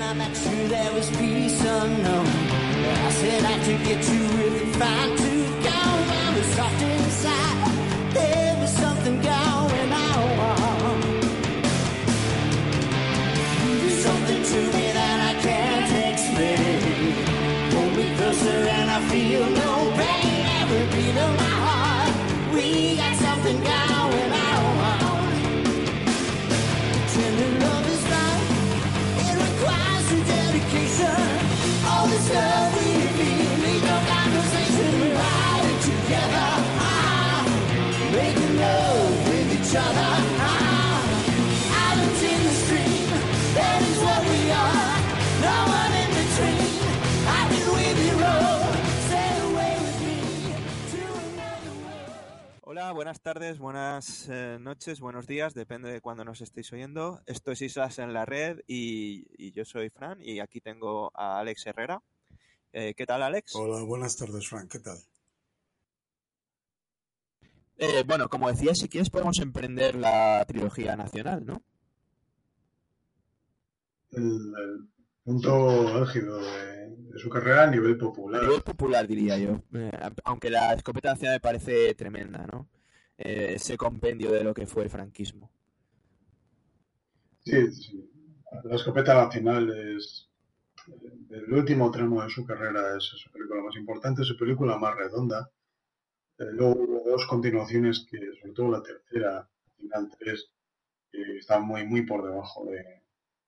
when I met you, there was peace unknown. I said I could get you with a fine tooth comb. I was soft inside. There was something going on. There's something to me that I can't explain. Hold me closer and I feel no pain. Every beat of my heart, we got something going Hola, buenas tardes, buenas eh, noches, buenos días, depende de cuándo nos estéis oyendo. Esto es Islas en la Red y, y yo soy Fran y aquí tengo a Alex Herrera. Eh, ¿Qué tal, Alex? Hola, buenas tardes, Frank. ¿Qué tal? Eh, bueno, como decía, si quieres podemos emprender la trilogía nacional, ¿no? El, el punto álgido de, de su carrera a nivel A popular. nivel popular, diría yo. Eh, aunque la escopeta nacional me parece tremenda, ¿no? Eh, ese compendio de lo que fue el franquismo. Sí, sí. La escopeta nacional es el último tramo de su carrera, es su película más importante, su película más redonda. Luego hubo dos continuaciones que, sobre todo la tercera, final 3, que están muy, muy por debajo de,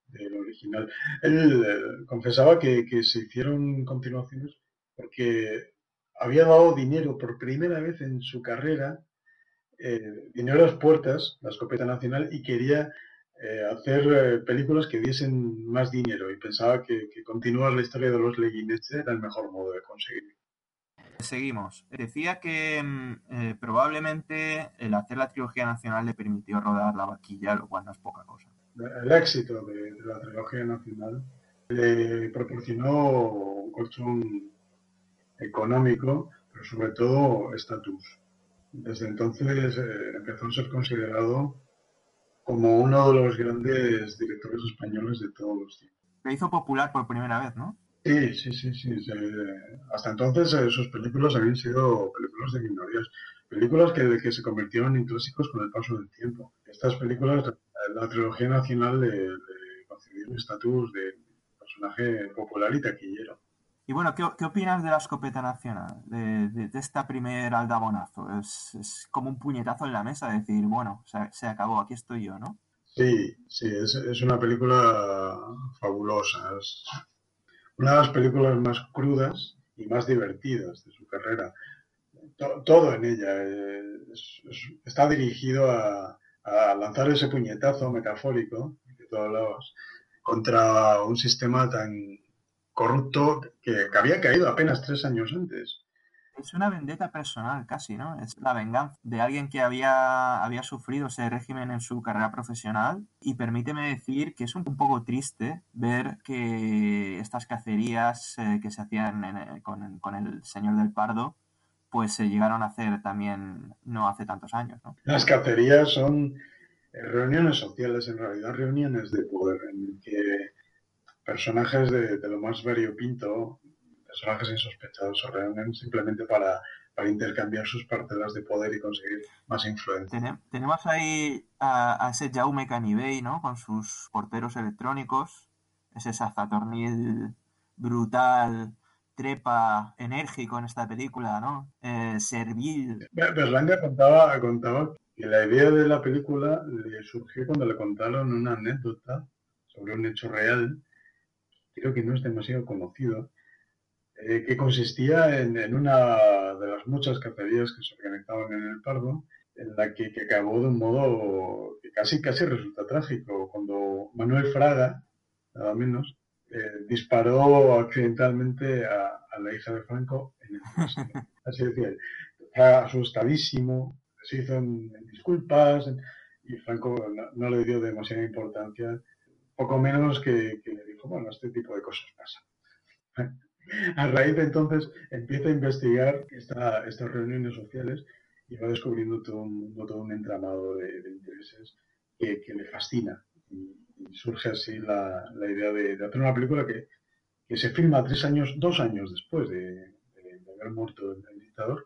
del original. Él eh, confesaba que, se hicieron continuaciones porque había dado dinero por primera vez en su carrera, eh, dinero a las puertas, la escopeta nacional, y quería eh, hacer eh, películas que diesen más dinero y pensaba que, continuar la historia de los Leguineche era el mejor modo de conseguirlo. Seguimos. Decía que mm, eh, probablemente el hacer la trilogía nacional le permitió rodar la vaquilla, lo cual no es poca cosa. El éxito de, de la trilogía nacional le proporcionó un colchón económico, pero sobre todo estatus. Desde entonces eh, empezó a ser considerado como uno de los grandes directores españoles de todos los tiempos. Se hizo popular por primera vez, ¿no? Sí, sí, sí, sí. se- hasta entonces eh, sus películas habían sido películas de minorías, películas que, que se convirtieron en clásicos con el paso del tiempo. Estas películas, eh, la trilogía nacional le, le concedió un estatus de personaje popular y taquillero. Y bueno, ¿qué, qué opinas de la escopeta nacional? De, de- de esta primer aldabonazo. Es, es como un puñetazo en la mesa, decir, bueno, se, se acabó, aquí estoy yo, ¿no? Sí, sí, es, es una película fabulosa. Es una de las películas más crudas y más divertidas de su carrera. To- todo en ella eh, es- es- está dirigido a, lanzar ese puñetazo metafórico contra un sistema tan corrupto que había caído apenas tres años antes. Es una vendetta personal casi, ¿no? Es la venganza de alguien que había, había sufrido ese régimen en su carrera profesional. Y permíteme decir que es un, poco triste ver que estas cacerías eh, que se hacían eh, con, el señor del Pardo, pues se llegaron a hacer también no hace tantos años, ¿no? Las cacerías son reuniones sociales, en realidad reuniones de poder, en que personajes de lo más variopinto, personajes insospechados, se reúnen simplemente para, para intercambiar sus parcelas de poder y conseguir más influencia. Tene- tenemos ahí a, a ese Jaume Canivey, ¿no? Con sus porteros electrónicos, ese sazatornil brutal, trepa, enérgico en esta película, ¿no? Eh, servil. Be- Berlanga contaba, contaba que la idea de la película le surgió cuando le contaron una anécdota sobre un hecho real, creo que no es demasiado conocido, eh, que consistía en, en una de las muchas cacerías que se organizaban en el Pardo, en la que, que acabó de un modo que casi, casi resulta trágico, cuando Manuel Fraga, nada menos, eh, disparó accidentalmente a, a la hija de Franco en el. Así decía. Fraga, asustadísimo, se hizo en, en disculpas y Franco no, no le dio demasiada importancia, poco menos que, que le dijo, bueno, este tipo de cosas pasan. A raíz de entonces empieza a investigar esta- estas reuniones sociales y va descubriendo todo un todo un entramado de, intereses que, le fascina. Y, surge así la, la idea de, hacer una película que, que se filma tres años, dos años después de, de- haber muerto el, el dictador,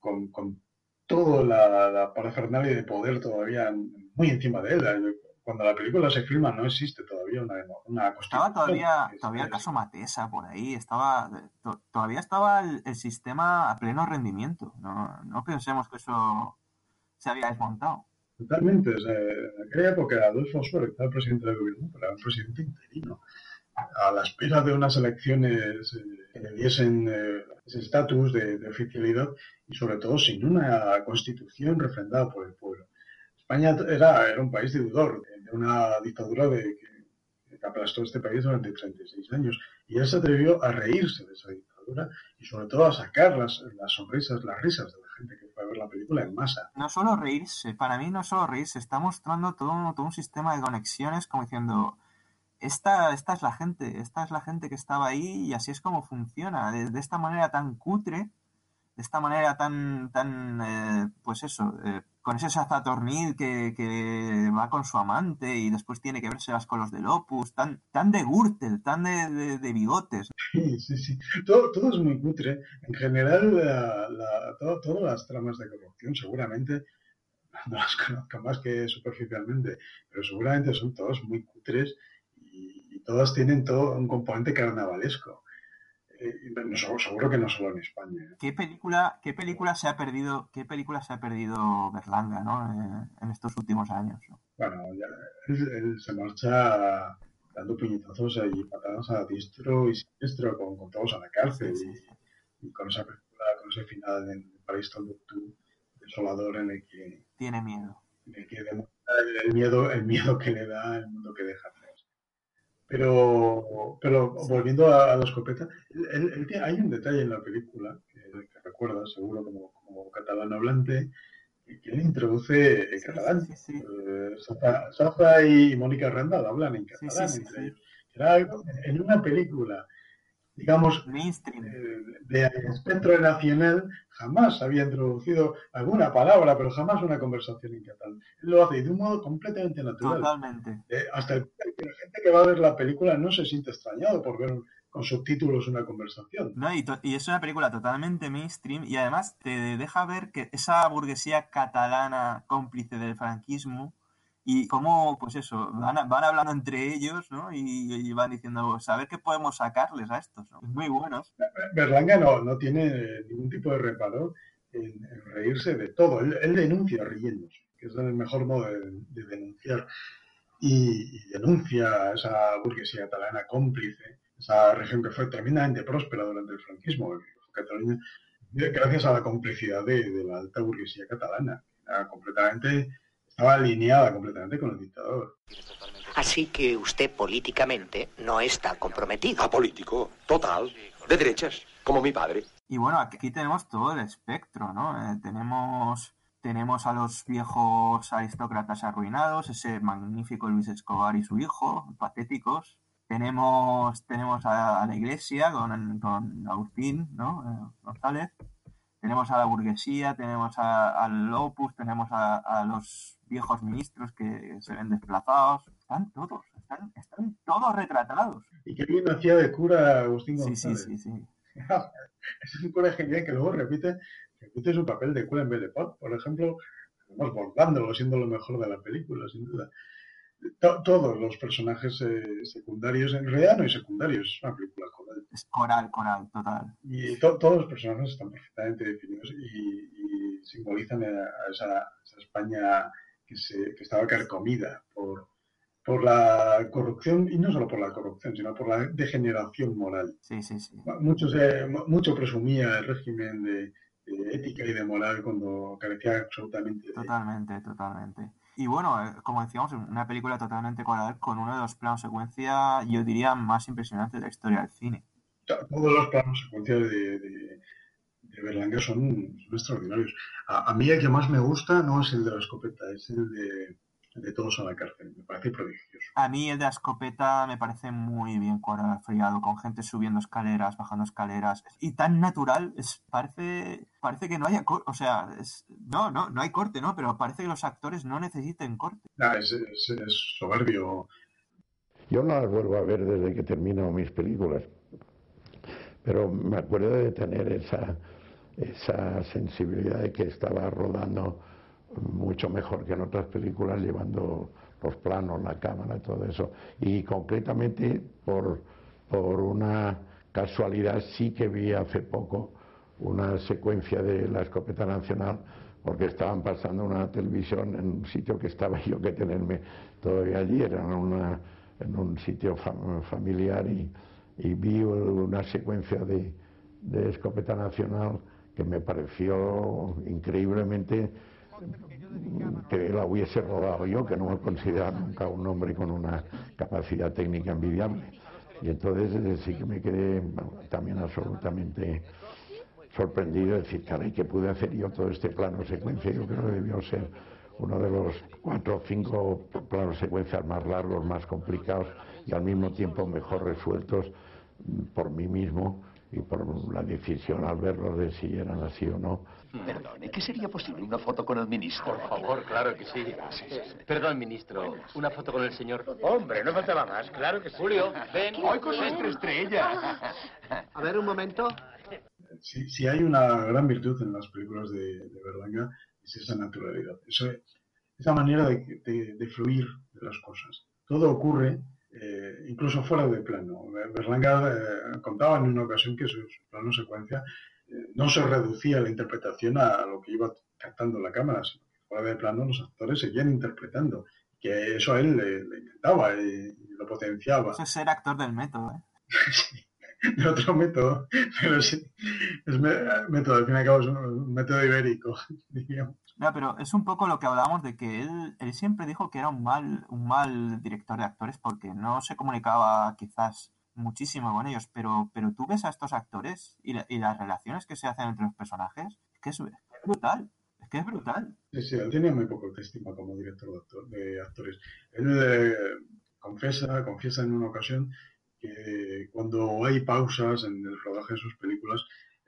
con, con toda la, la parafernalia de poder todavía muy encima de él. Cuando la película se filma no existe todavía una, una Estaba todavía, todavía el caso Matesa por ahí, estaba, to- todavía estaba el, el sistema a pleno rendimiento. No, no pensemos que eso se había desmontado. Totalmente. o sea, en aquella época Adolfo Suárez era el presidente del gobierno, pero era un presidente interino. A la espera de unas elecciones eh, que le diesen eh, ese estatus de, de oficialidad y sobre todo sin una constitución refrendada por el pueblo. España era, era un país deudor una dictadura de, que, aplastó este país durante 36 años. Y él se atrevió a reírse de esa dictadura y sobre todo a sacar las, las sonrisas, las risas de la gente que fue a ver la película en masa. No solo reírse, para mí no solo reírse, está mostrando todo, todo un sistema de conexiones como diciendo, esta, esta es la gente, esta es la gente que estaba ahí y así es como funciona, de, de esta manera tan cutre, de esta manera tan, tan eh, pues eso, eh, con ese sazatornil que, que va con su amante y después tiene que verse las con los del Opus, tan, tan de Gürtel, tan de, de- bigotes. Sí, sí, sí. Todo, todo es muy cutre. En general, la- la- todo- todas las tramas de corrupción seguramente, no las conozco más que superficialmente, pero seguramente son todas muy cutres y todas tienen todo un componente carnavalesco. Y seguro, seguro que no solo en España. ¿eh? ¿Qué película, qué película se ha perdido, qué película se ha perdido Berlanga, ¿no? Eh, en estos últimos años, ¿no? Bueno, ya, él, él se marcha dando puñetazos y patadas a diestro y siniestro con, con todos a la cárcel. Sí, y- sí, sí. y con esa película, con ese final en el Paraíso Tombuctú desolador en el que, Tiene miedo. en el que demuestra el, el miedo, el miedo que le da el mundo que deja. Pero, pero volviendo a, a la escopeta, él tiene- hay un detalle en la película que, que recuerdas seguro como, como catalán hablante, que él introduce el Sí, catalán. sí. Eh, Safa, Safa y Mónica Randall hablan en catalán entre ellos. Era en una película, digamos, Mainstream. eh, de espectro nacional jamás había introducido alguna palabra, pero jamás una conversación en catalán. Él lo hace de un modo completamente natural. Totalmente. Eh, hasta el punto de que la gente que va a ver la película no se siente extrañado por ver con subtítulos una conversación. No, y, y es una película totalmente mainstream y además te deja ver que esa burguesía catalana cómplice del franquismo y cómo, pues eso, van, van hablando entre ellos, ¿no? Y, y van diciendo, a ver qué podemos sacarles a estos, ¿no? Muy buenos. Berlanga no, no tiene ningún tipo de reparo en, en reírse de todo. Él, él denuncia riéndose, que es el mejor modo de, de denunciar. Y, y denuncia esa burguesía catalana cómplice, esa región que fue tremendamente próspera durante el franquismo, Cataluña, gracias a la complicidad de, de la alta burguesía catalana. Era completamente, estaba alineada completamente con el dictador. Así que usted políticamente no está comprometido. Apolítico, total, de derechas, como mi padre. Y bueno, aquí tenemos todo el espectro, ¿no? Eh, tenemos, tenemos a los viejos aristócratas arruinados, ese magnífico Luis Escobar y su hijo, patéticos. Tenemos, tenemos a, a la iglesia con, con Agustín, ¿no? Eh, González. Tenemos a la burguesía, tenemos a- al Opus, tenemos a, a los viejos ministros que se ven desplazados. Están todos, están, están todos retratados. Y qué bien hacía de cura Agustín Sí, sí, González. sí, sí. es un cura genial que luego repite, repite su papel de cura en vez de Pop, por ejemplo, además bordándolo, siendo lo mejor de la película, sin duda. To- todos los personajes eh, secundarios, en realidad no hay secundarios, es una película coral. Es coral, coral, total. Y to- todos los personajes están perfectamente definidos y, y simbolizan a, a esa, esa España que, se, que estaba carcomida por, por la corrupción, y no solo por la corrupción, sino por la degeneración moral. Sí, sí, sí. Mucho, se- mucho presumía el régimen de, de ética y de moral cuando carecía absolutamente de Totalmente, totalmente. Y bueno, eh, como decíamos, una película totalmente coral con uno de los planos secuencia, yo diría, más impresionantes de la historia del cine. to- Todos los planos secuenciales de, de, de Berlanga son, son extraordinarios. A, a mí el que más me gusta no es el de la escopeta, es el de, de Todos a la cárcel. Me parece prodigioso. A mí el de la escopeta me parece muy bien coreografiado, con gente subiendo escaleras, bajando escaleras, y tan natural, es, parece, parece que no haya corte, o sea, es- no, no, no hay corte, ¿no? Pero parece que los actores no necesiten corte. Ah, es, es- es soberbio Yo no las vuelvo a ver desde que termino mis películas, pero me acuerdo de tener esa, esa sensibilidad de que estaba rodando mucho mejor que en otras películas, llevando los planos, la cámara, todo eso. Y concretamente, por, por una casualidad, sí que vi hace poco una secuencia de la escopeta nacional porque estaban pasando una televisión en un sitio que estaba yo que tenerme todavía allí, era una, en un sitio familiar y, vi una secuencia de, de, escopeta nacional que me pareció increíblemente que la hubiese rodado yo, que no me considero nunca un hombre con una capacidad técnica envidiable. Y entonces eh, sí que me quedé también absolutamente sorprendido de decir, caray, que pude hacer yo todo este plano secuencia. Yo creo que debió ser uno de los cuatro o cinco planos secuencias más largos, más complicados y al mismo tiempo mejor resueltos mm, por mí mismo y por la decisión al verlos de si eran así o no. Perdone, ¿qué sería posible una foto con el ministro? Por favor, claro que sí. Perdón, ministro, una foto con el señor. Hombre, no faltaba más, claro que sí. Julio, ven. Hoy con nuestra estrella. A ver, un momento si, hay una gran virtud en las películas de, Berlanga, es esa naturalidad, esa manera de, fluir de las cosas. Todo ocurre, eh, incluso fuera de plano. Berlanga eh, contaba en una ocasión que su, plano secuencia no se reducía la interpretación a, lo que iba captando la cámara, sino que fuera de plano los actores seguían interpretando, que eso a él le, encantaba y, lo potenciaba. Eso es ser actor del método, ¿eh? de otro método, pero sí, es método, al fin y al cabo es un método ibérico, digamos. No, pero es un poco lo que hablábamos de que él, él siempre dijo que era un mal, un mal director de actores porque no se comunicaba quizás muchísimo con ellos, pero, pero tú ves a estos actores y, y las relaciones que se hacen entre los personajes, es que es, brutal, es que es brutal. Sí, sí, él tenía muy poco estima como director de, actores. Él eh, confiesa, confiesa en una ocasión que cuando hay pausas en el rodaje de sus películas,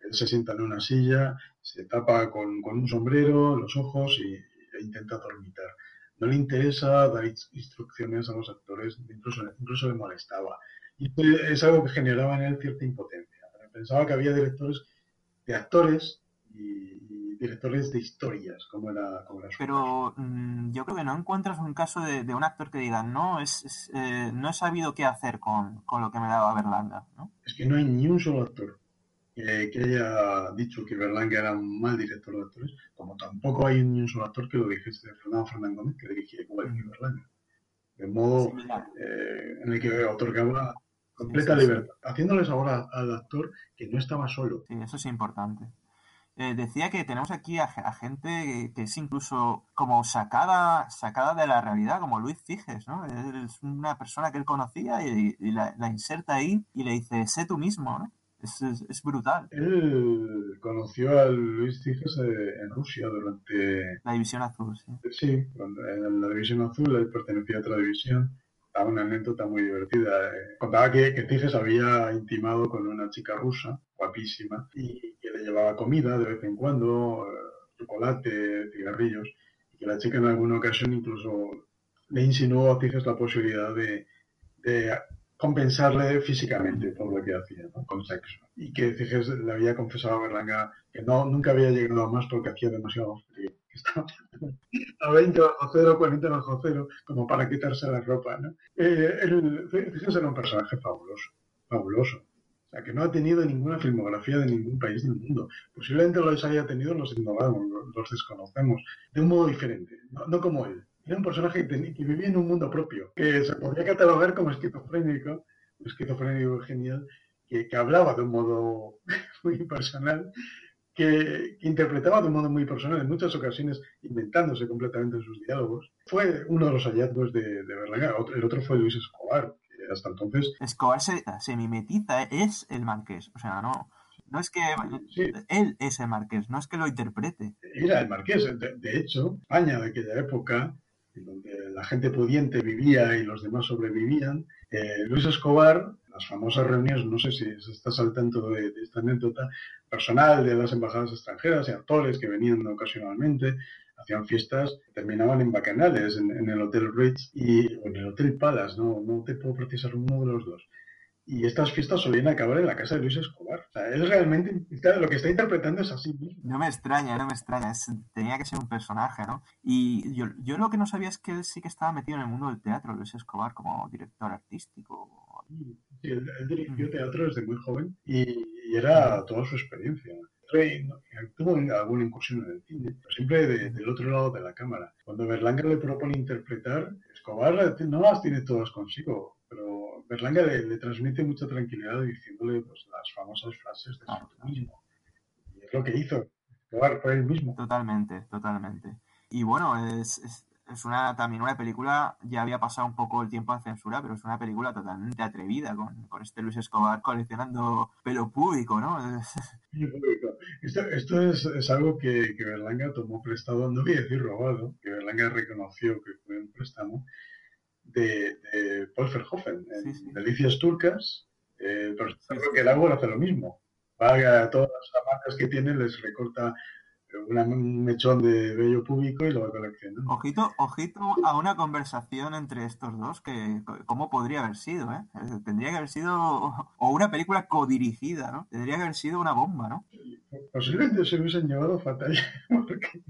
él se sienta en una silla, se tapa con, un sombrero los ojos y, e intenta dormitar. No le interesa dar instrucciones a los actores, incluso, incluso le molestaba. Y es algo que generaba en él cierta impotencia. Pensaba que había directores de actores y, directores de historias, como era, como Pero mm, yo creo que no encuentras un caso de, un actor que diga, no, es, eh, no he sabido qué hacer con, lo que me daba Berlanga, ¿no? Es que no hay ni un solo actor que, haya dicho que Berlanga era un mal director de actores, como tampoco hay ni un solo actor que lo dijese Fernando Fernández Gómez, que dirigía igual que Berlanga. De modo eh, en el que otorgaba completa libertad, haciéndoles ahora al actor que no estaba solo. Sí, eso es importante. Eh, decía que tenemos aquí a, gente que es incluso como sacada, sacada de la realidad, como Luis Figes, ¿no? Es una persona que él conocía y, la, inserta ahí y le dice, sé tú mismo, ¿no? Es, es, brutal. Él conoció a Luis Figes eh, en Rusia durante... La División Azul, sí. Sí, en la División Azul él pertenecía a otra división una anécdota muy divertida. Eh, contaba que, que Tiges había intimado con una chica rusa, guapísima, y que le llevaba comida de vez en cuando, eh, chocolate, cigarrillos, y que la chica en alguna ocasión incluso le insinuó a Tiges la posibilidad de, de compensarle físicamente por lo que hacía, con sexo. Y que Tiges le había confesado a Berlanga que no, nunca había llegado a más porque hacía demasiado frío a 20 bajo cero, 40 bajo cero, como para quitarse la ropa. ¿no? Eh, el, era un personaje fabuloso, fabuloso. O sea, que no ha tenido ninguna filmografía de ningún país del mundo. Posiblemente los haya tenido, los ignoramos, los desconocemos, de un modo diferente, no, como él. Era un personaje que, vivía en un mundo propio, que se podría catalogar como esquizofrénico, un esquizofrénico genial, que, que hablaba de un modo muy personal que, interpretaba de un modo muy personal, en muchas ocasiones inventándose completamente en sus diálogos. Fue uno de los hallazgos de, de Berlanga. El otro fue Luis Escobar, que hasta entonces... Escobar se, se mimetiza, es el marqués, o sea, no... No es que él es el marqués, no es que lo interprete. Era el marqués. De, hecho, España de aquella época, en donde la gente pudiente vivía y los demás sobrevivían, eh, Luis Escobar las famosas reuniones, no sé si estás al tanto de, esta anécdota, personal de las embajadas extranjeras y actores que venían ocasionalmente hacían fiestas, terminaban en bacanales, en, en el Hotel Ritz y, o en el Hotel Palace, no, no te puedo precisar uno de los dos. Y estas fiestas solían acabar en la casa de Luis Escobar. O sea, él realmente, lo que está interpretando es así mismo. No me extraña, no me extraña. es- tenía que ser un personaje, ¿no? Y yo, yo lo que no sabía es que él sí que estaba metido en el mundo del teatro, Luis Escobar, como director artístico. Sí, él, él dirigió teatro desde muy joven y, y era toda su experiencia. Tuvo alguna incursión en el cine, pero siempre de- del otro lado de la cámara. Cuando Berlanga le propone interpretar, Escobar no las tiene todas consigo, pero Berlanga le, le transmite mucha tranquilidad diciéndole pues, las famosas frases de su mismo. Y es lo que hizo. Escobar fue él mismo. Totalmente, totalmente. Y bueno, es, es, es una también una película, ya había pasado un poco el tiempo de censura, pero es una película totalmente atrevida, con, con este Luis Escobar coleccionando pelo público, ¿no? Sí. Esto, esto es, es algo que, que Berlanga tomó prestado, no voy a decir robado, que Berlanga reconoció que fue un préstamo de, de Paul Verhoeven, en Delicias Turcas, eh, el personaje que el árbol hace lo mismo. Va a todas las marcas que tiene, les recorta una- un mechón de vello público y lo va coleccionando. Ojito, ojito a una conversación entre estos dos que cómo podría haber sido, ¿eh? Tendría que haber sido o una película codirigida, ¿no? Tendría que haber sido una bomba, ¿no? Posiblemente se hubiesen llevado fatal, porque,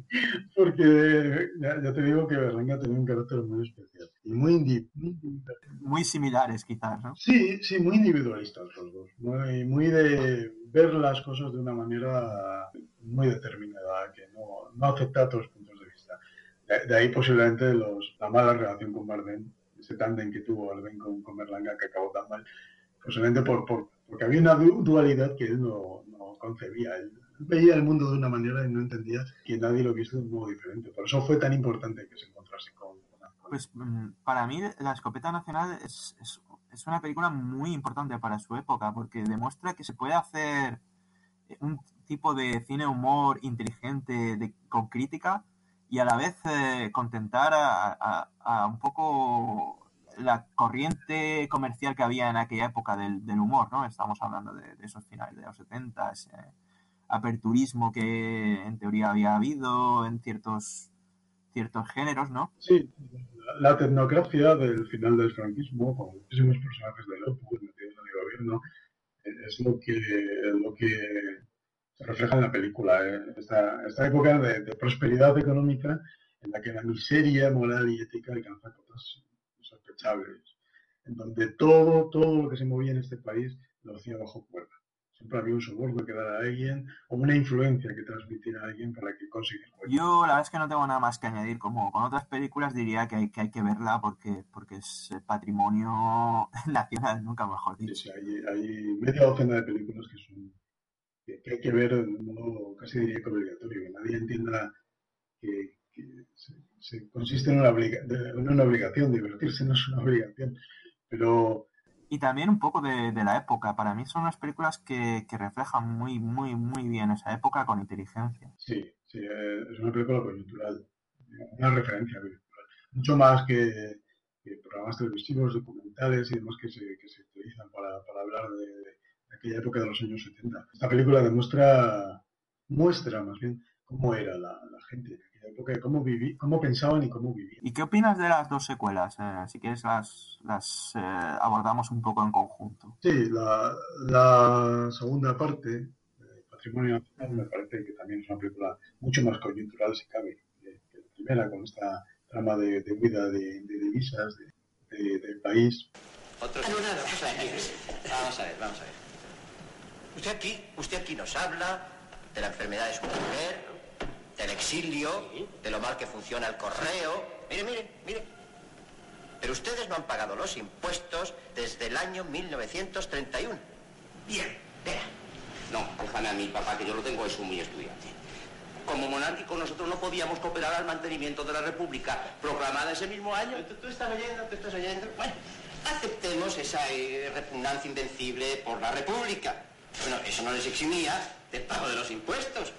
porque ya, ya te digo que Berlanga tenía un carácter muy especial y muy indi- muy individual. Muy similares quizás, ¿no? Sí, sí, muy individualistas los dos. Muy, muy de ver las cosas de una manera muy determinada, que no, no acepta otros puntos de vista. De, de ahí posiblemente los, la mala relación con Bardem, ese tándem que tuvo Bardem con, con Berlanga que acabó tan mal, posiblemente por, por- porque había una du- dualidad que él no, no concebía. Él veía el mundo de una manera y no entendía que nadie lo visto de un modo diferente. Por eso fue tan importante que se encontrase con, con Pues mm, para mí La Escopeta Nacional es, es, es una película muy importante para su época porque demuestra que se puede hacer un tipo de cine humor inteligente de- con crítica y a la vez eh, contentar a, a- a un poco la corriente comercial que había en aquella época del, del humor, ¿no? Estamos hablando de, de esos finales de los 70, ese aperturismo que en teoría había habido en ciertos ciertos géneros, ¿no? Sí, la, tecnocracia del final del franquismo, con muchísimos personajes de lujo metidos en el gobierno, es lo que, lo que se refleja en la película. eh. Esta, esta época de, de prosperidad económica en la que la miseria moral y ética alcanza cotas insospechables, en donde todo, todo lo que se movía en este país lo hacía bajo cuerda. Siempre había un soborno que dar a alguien o una influencia que transmitir a alguien para que consiguiera. Yo la verdad es que no tengo nada más que añadir. Como con otras películas diría que hay que, hay que verla porque, porque es patrimonio nacional, nunca mejor dicho. Sí, hay, hay media docena de películas que son que, que hay que ver de un modo casi diría que obligatorio, que nadie entienda que, que se, se consiste en una, obliga- en una obligación, divertirse no es una obligación, pero Y también un poco de, de la época. Para mí son unas películas que, que reflejan muy, muy, muy bien esa época con inteligencia. sí, sí, es una película coyuntural, una referencia coyuntural, mucho más que, que programas televisivos, documentales y demás que se, que se utilizan para, para hablar de aquella época de los años 70. Esta película demuestra, muestra más bien cómo era la, la gente en aquella época, y cómo, viví, cómo pensaban y cómo vivían. ¿Y qué opinas de las dos secuelas? Eh, si quieres las, las eh, abordamos un poco en conjunto. Sí, la, la segunda parte, eh, Patrimonio Nacional, me parece que también es una película mucho más coyuntural, si cabe, que, que la primera, con esta trama de, de huida de, de divisas de- de- del país. Ver. Vamos a ver, vamos a ver. Usted aquí, usted aquí nos habla de la enfermedad de su mujer, del exilio, de lo mal que funciona el correo. Mire, mire, mire. Pero ustedes no han pagado los impuestos desde el año 1931. Bien, vea. No, déjame a mí, papá, que yo lo tengo eso muy estudiante. Como monárquicos nosotros no podíamos cooperar al mantenimiento de la República proclamada ese mismo año. ¿Tú, tú estás oyendo? ¿Tú estás oyendo? Bueno, aceptemos esa eh, repugnancia invencible por la República. Bueno, eso no les eximía del pago de los impuestos.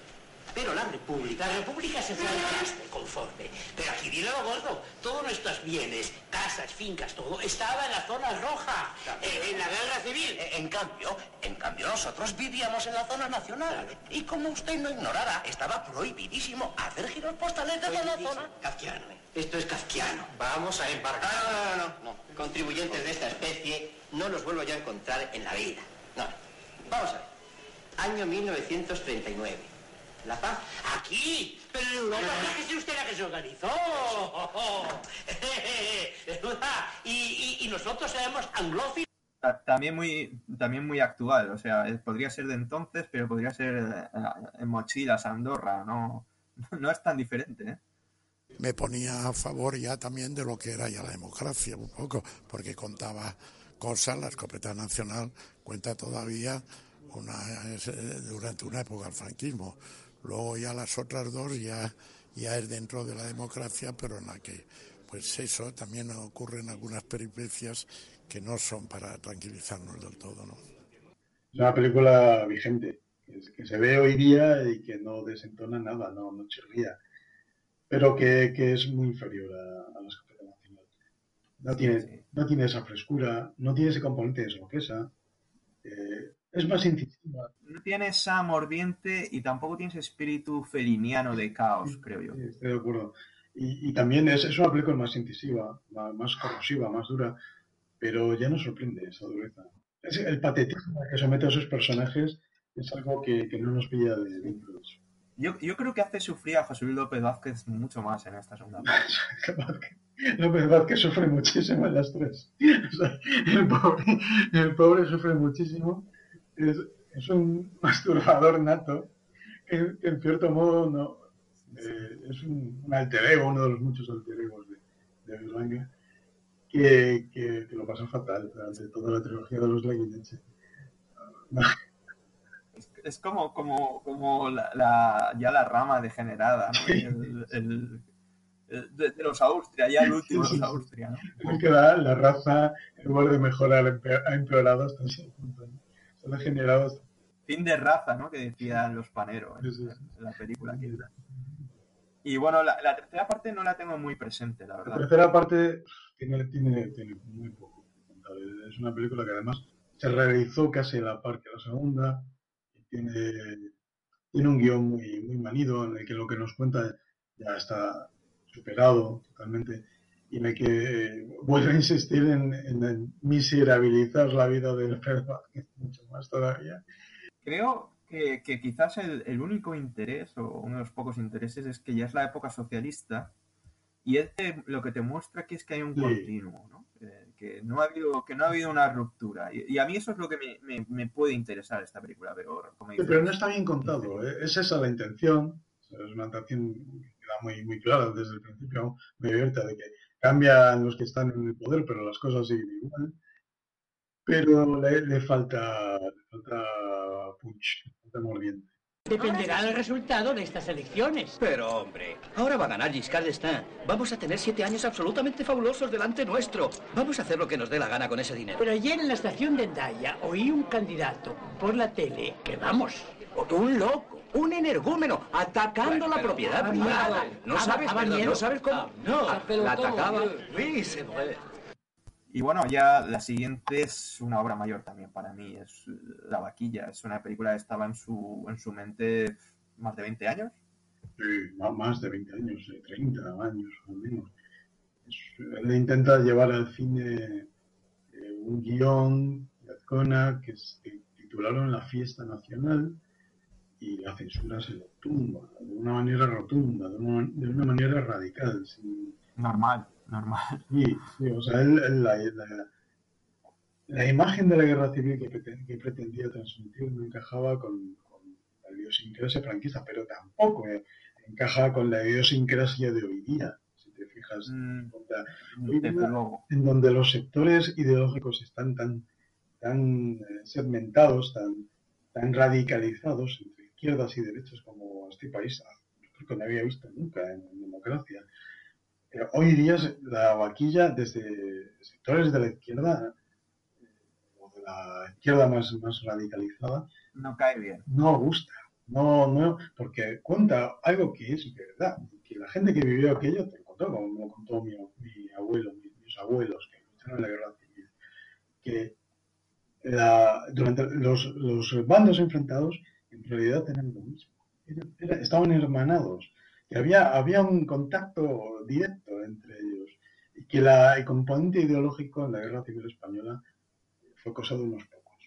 Pero la República, la República se fue al conforme. Pero aquí viene lo gordo. Todos nuestros bienes, casas, fincas, todo, estaba en la zona roja, eh, en la guerra civil. Eh, En cambio, en cambio nosotros vivíamos en la zona nacional. Y como usted no ignorara, estaba prohibidísimo hacer giros postales desde la zona. Kafkiano. Esto es kafkiano. Vamos a embarcar. No, no, no, no. Contribuyentes de esta especie no los vuelvo ya a encontrar en la vida. No. Vamos a ver. Año 1939. La paz. Aquí, pero en Europa, fíjese usted la que se organizó. y, y, y nosotros éramos anglófilos. Ta- También muy, también muy actual, o sea, eh, podría ser de entonces, pero podría ser eh, en mochilas, Andorra, no, no es tan diferente, ¿eh? me ponía a favor ya también de lo que era ya la democracia, un poco, porque contaba cosas, la escopeta nacional cuenta todavía una, eh, durante una época el franquismo. Luego ya las otras dos ya, ya es dentro de la democracia, pero en la que, pues eso, también ocurren algunas peripecias que no son para tranquilizarnos del todo, ¿no? Es una película vigente, que, es- que se ve hoy día y que no desentona nada, no, no chirría, pero que, que es muy inferior a, a la escopeta nacional. No tiene, no tiene esa frescura, no tiene ese componente de sorpresa, eh, es más incisiva. No tiene esa mordiente y tampoco tiene ese espíritu feliniano de caos, creo yo. Sí, estoy de acuerdo. Y, y también es, es una película más incisiva, más, más corrosiva, más dura, pero ya no sorprende esa dureza. Es el patetismo que somete a esos personajes es algo que, que no nos pilla de dentro. Yo, yo creo que hace sufrir a José Luis López Vázquez mucho más en esta segunda parte. López Vázquez sufre muchísimo en las tres. O sea, el, pobre, el pobre sufre muchísimo. Es, es un masturbador nato que, que en cierto modo no, eh, es un, un alter ego, uno de los muchos alter egos de, de Berlanga, que, que, que lo pasa fatal durante toda la trilogía de los Laguineche. Es como, como, como la, la- ya la rama degenerada, ¿no? El- el- el- de, de los Austria, ya el último de los. Austria, ¿no? Que la, la raza, en lugar de mejorar, ha empeorado hasta ese punto. ¿no? Se degenerado Fin de raza, ¿no? Que decían los paneros en, en la película. que Y bueno, la, la tercera parte no la tengo muy presente, la La verdad. tercera parte tiene, tiene, tiene muy poco. Es una película que además se realizó casi a la par que la segunda. y Tiene, tiene un guion muy, muy manido en el que lo que nos cuenta ya está superado totalmente y en el que eh, vuelve a insistir en, en- en miserabilizar la vida del Pedro Vázquez mucho más todavía. Creo que, que quizás el, el único interés, o uno de los pocos intereses, es que ya es la época socialista y este lo que te muestra que es que hay un Sí. continuo, ¿no? Eh, que no ha habido que no ha habido una ruptura y, y a mí eso es lo que me, me- me puede interesar esta película pero como Sí, pero no está bien contado. ¿eh? Es esa la intención. Es una intención que queda muy, muy clara desde el principio, muy abierta, de que cambian los que están en el poder, pero las cosas siguen igual. Pero le, le falta, le falta punch, le falta mordiente. Dependerá del resultado de estas elecciones. Pero, hombre, ahora va a ganar Giscard d'Estaing. Vamos a tener siete años absolutamente fabulosos delante nuestro. Vamos a hacer lo que nos dé la gana con ese dinero. Pero ayer en la estación de Endaya oí un candidato por la tele que vamos. Un loco, un energúmeno, atacando la propiedad daba privada. No Daba- sabes, daba perdón, no sabes cómo. No, la ¿cómo? atacaba. Sí, se fue. y bueno ya la siguiente es una obra mayor también para mí es La vaquilla es una película que estaba en su en su mente más de 20 años Sí, más de 20 años, eh, 30 años al menos. Él intenta llevar al cine eh, un guion de Azcona que se titularon La Fiesta Nacional y la censura se lo tumba de una manera rotunda, de una, de una manera radical. sin- normal normal Sí, sí, o sea, él- él la, la- la imagen de la guerra civil que, preten- que pretendía transmitir no encajaba con, con la idiosincrasia franquista, pero tampoco eh, encaja con la idiosincrasia de hoy día, si te fijas. Hoy día, luego. en donde los sectores ideológicos están tan, tan eh, segmentados, tan, tan radicalizados entre izquierdas y derechas como este país, ah, creo que no había visto nunca en, en democracia. Eh, hoy día la vaquilla desde sectores de la izquierda eh, o de la izquierda más, más radicalizada no cae bien no gusta, No, no, porque cuenta algo que es verdad, que la gente que vivió aquello te contó, como me lo contó mi, mi abuelo, mi- mis, abuelos que lucharon en la guerra civil, que la- durante los, los bandos enfrentados en realidad eran lo mismo, Era- era- estaban hermanados, que había, había un contacto directo entre ellos, y que la, el componente ideológico en la guerra civil española fue cosa de unos pocos.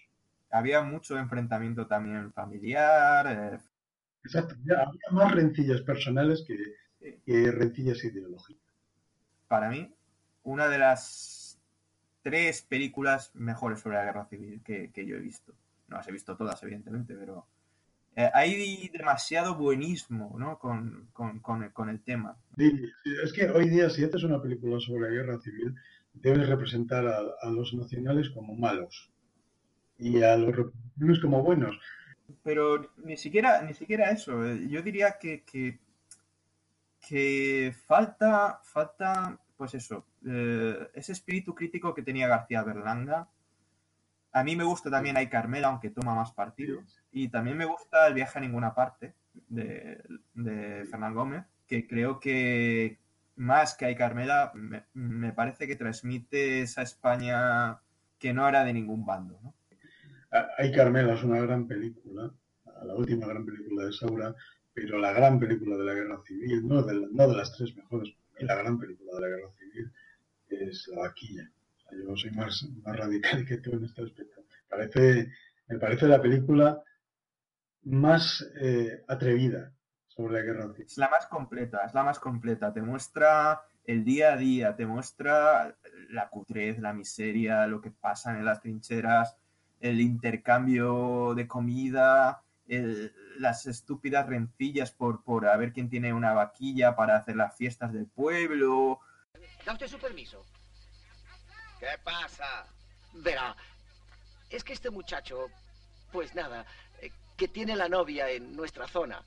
Había mucho enfrentamiento también familiar. eh, Exacto, ya había más rencillas personales que, que rencillas ideológicas. para mí, una de las tres películas mejores sobre la guerra civil que, que yo he visto. No las he visto todas, evidentemente, pero eh, hay demasiado buenismo ¿no? con, con- con el- con el tema. Sí, es que hoy día si haces una película sobre la guerra civil, debes representar a, a los nacionales como malos y a los republicanos como buenos. Pero ni siquiera, ni siquiera eso. eh, Yo diría que, que, que falta, falta, pues eso, eh, ese espíritu crítico que tenía García Berlanga. A mí me gusta también Hay Carmela, aunque toma más partido. Y también me gusta El viaje a ninguna parte, de, de Fernán Gómez, que creo que más que Hay Carmela, me, me parece que transmite esa España que no era de ningún bando, ¿no? A- Hay Carmela es una gran película, la última gran película de Saura, pero la gran película de la guerra civil, no de, la- no de las tres mejores, la gran película de la guerra civil es La vaquilla. Yo soy más, más radical que tú en este aspecto. Parece, me parece la película más eh, atrevida sobre la guerra civil. Es la más completa, es la más completa. Te muestra el día a día, te muestra la cutrez, la miseria, lo que pasa en las trincheras, el intercambio de comida, el- las estúpidas rencillas por, por a ver quién tiene una vaquilla para hacer las fiestas del pueblo. ¿Da usted su permiso? ¿Qué pasa? Verá, es que este muchacho, pues nada, eh, que tiene la novia en nuestra zona.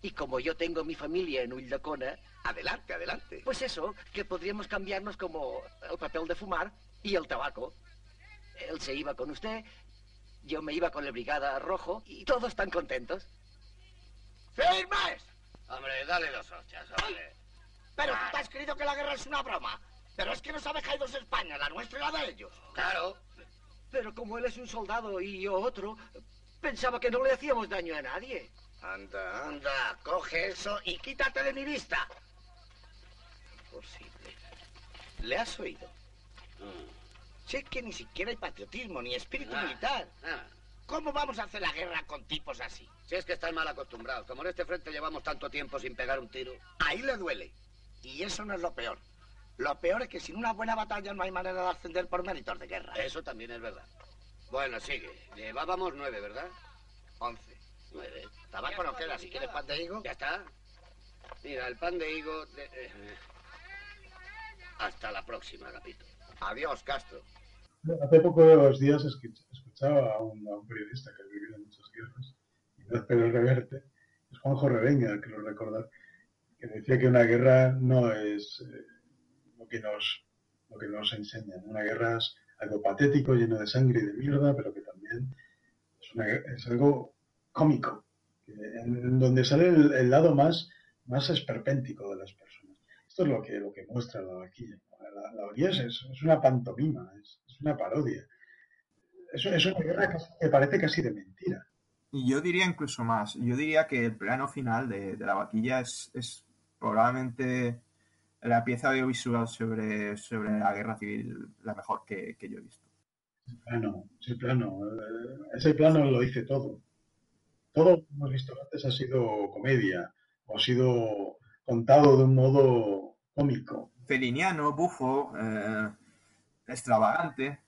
Y como yo tengo mi familia en Ulldecona... Adelante, adelante. Pues eso, que podríamos cambiarnos como el papel de fumar y el tabaco. Él se iba con usted, yo me iba con la brigada rojo y todos están contentos. ¡Firmes! Hombre, dale dos hostias, hombre. Pero tú te has creído que la guerra es una broma. Pero es que nos ha dejado dos España, la nuestra y la de ellos. Claro. Pero como él es un soldado y yo otro, pensaba que no le hacíamos daño a nadie. Anda, anda, coge eso y quítate de mi vista. Imposible. ¿Le has oído? Si es que ni siquiera hay patriotismo ni espíritu Ah, militar. ah. ¿Cómo vamos a hacer la guerra con tipos así? Si es que están mal acostumbrados. Como en este frente llevamos tanto tiempo sin pegar un tiro. Ahí le duele. Y eso no es lo peor. Lo peor es que sin una buena batalla no hay manera de ascender por méritos de guerra. Eso también es verdad. Bueno, sigue. Llevábamos nueve, ¿verdad? Once. Nueve. Tabaco no queda. Si quieres pan de higo. Ya está. Mira, el pan de higo... de- eh, Hasta la próxima, Agapito. Adiós, Castro. Hace pocos días escuch- escuchaba a un, a un periodista que ha vivido en muchas guerras, y no es Pedro Reverte, es Juanjo Reveña, que lo recordar, que decía que una guerra no es eh, que nos, lo que nos enseñan. Una guerra es algo patético, lleno de sangre y de mierda, pero que también es, una es algo cómico, en donde sale el, el lado más, más esperpéntico de las personas. Esto es lo que, lo que muestra la vaquilla. La, la es, es- una pantomima, es, es una parodia. Es, es una guerra que parece casi de mentira. Y yo diría incluso más. Yo diría que el plano final de, de la vaquilla es, es probablemente la pieza audiovisual sobre, sobre la guerra civil la mejor que, que yo he visto. plano, ese plano, eh, ese plano lo dice todo. Todo lo que hemos visto antes ha sido comedia, o ha sido contado de un modo cómico. Feliniano, bufo, eh, extravagante.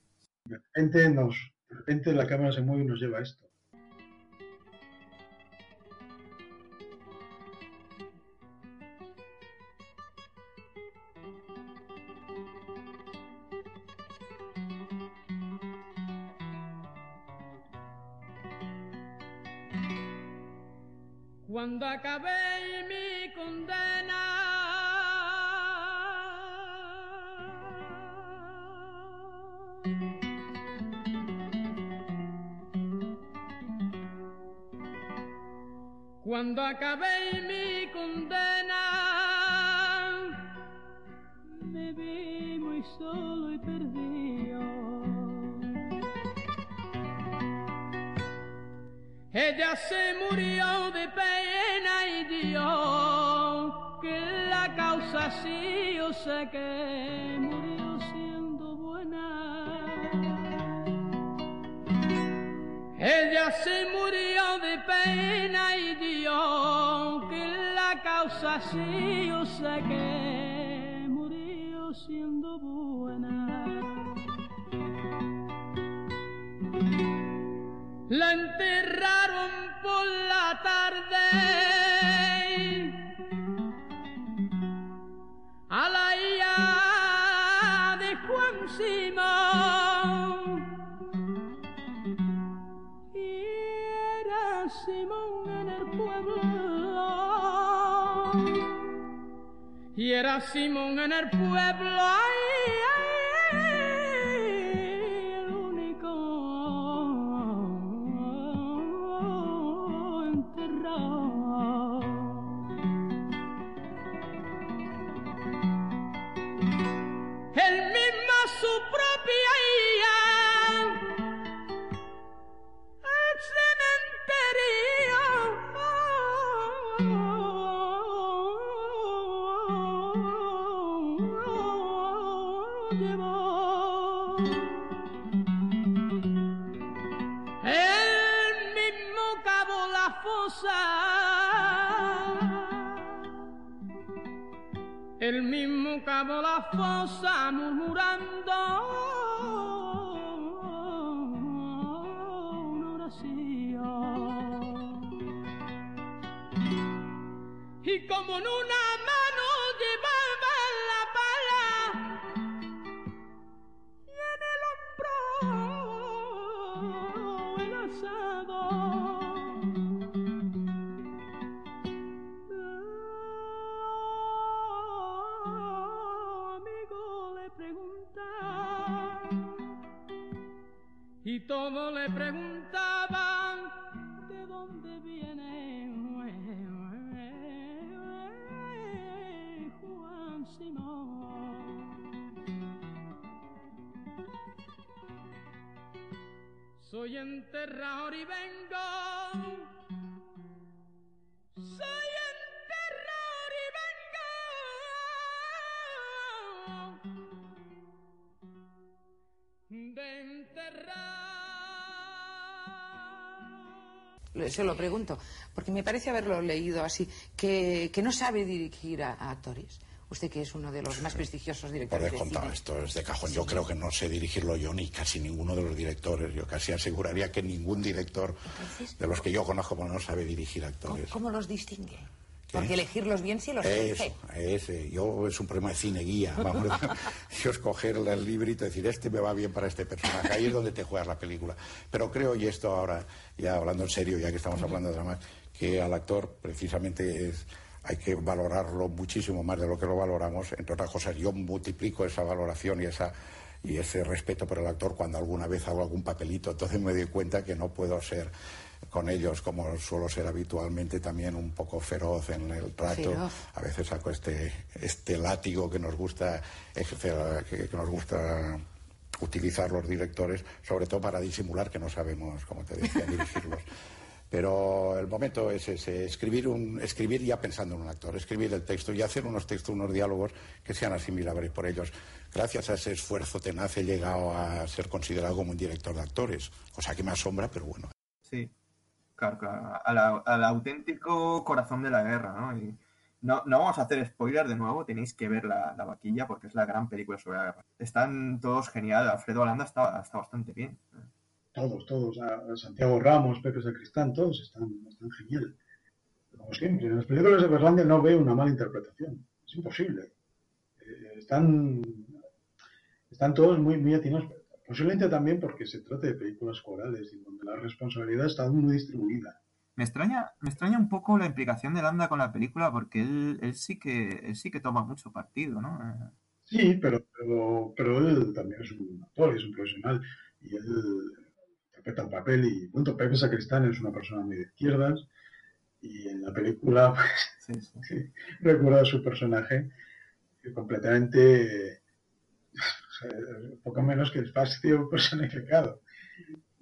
De repente, nos, de repente la cámara se mueve y nos lleva a esto. Cuando acabé mi condena, Cuando acabé mi Ella se murió de pena y Dios que la causa sí yo sé que murió siendo buena. Ella se murió de pena y Dios que la causa sí yo sé que Simón en el pueblo. Ay, ay, enterrador y vengo. Soy enterrador y vengo. De enterrar. Se lo pregunto, porque me parece haberlo leído así, que, que no sabe dirigir a, a actores. Usted que es uno de los más prestigiosos Por directores de descontado, cine. esto es de cajón. Yo creo que no sé dirigirlo yo ni casi ninguno de los directores. Yo casi aseguraría que ningún director de los que yo conozco no sabe dirigir actores. ¿Cómo los distingue? Porque elegirlos bien sí los elige. Eso, ese. Yo es un problema de cine guía. Vamos, yo escoger el librito y decir, este me va bien para este personaje. Ahí es donde te juegas la película. Pero creo, y esto ahora, ya hablando en serio, ya que estamos hablando de dramas, que al actor precisamente es, hay que valorarlo muchísimo más de lo que lo valoramos. Entre otras cosas, yo multiplico esa valoración y esa y ese respeto por el actor cuando alguna vez hago algún papelito. Entonces me doy cuenta que no puedo ser con ellos como suelo ser habitualmente también un poco feroz en el trato. Feroz. A veces saco este, este látigo que nos gusta ejercer, que, que nos gusta utilizar los directores, sobre todo para disimular que no sabemos, como te decía, dirigirlos. Pero el momento es escribir, un, escribir ya pensando en un actor, escribir el texto y hacer unos textos, unos diálogos que sean asimilables por ellos. Gracias a ese esfuerzo tenaz he llegado a ser considerado como un director de actores, cosa que me asombra, pero bueno. Sí, claro. Al, auténtico corazón de la guerra, ¿no? No, vamos a hacer spoilers de nuevo, tenéis que ver la, la vaquilla porque es la gran película sobre la guerra. Están todos genial, Alfredo Holanda está bastante bien. Todos, todos. A- Santiago Ramos, Pepe Sacristán, todos están, están genial. Como siempre, en las películas de Berlandia no veo una mala interpretación. Es imposible. Eh, están, están todos muy, muy atinados. Posiblemente también porque se trata de películas corales y donde la responsabilidad está muy distribuida. Me extraña, me extraña un poco la implicación de Landa con la película porque él, él sí que él sí que toma mucho partido, ¿no? Sí, pero, pero, pero él también es un actor, es un profesional y él interpreta un papel y punto. Pepe Sacristán es una persona muy de izquierdas Y en la película, pues, Sí, recuerda a su personaje que completamente, o poco menos que espacio personificado.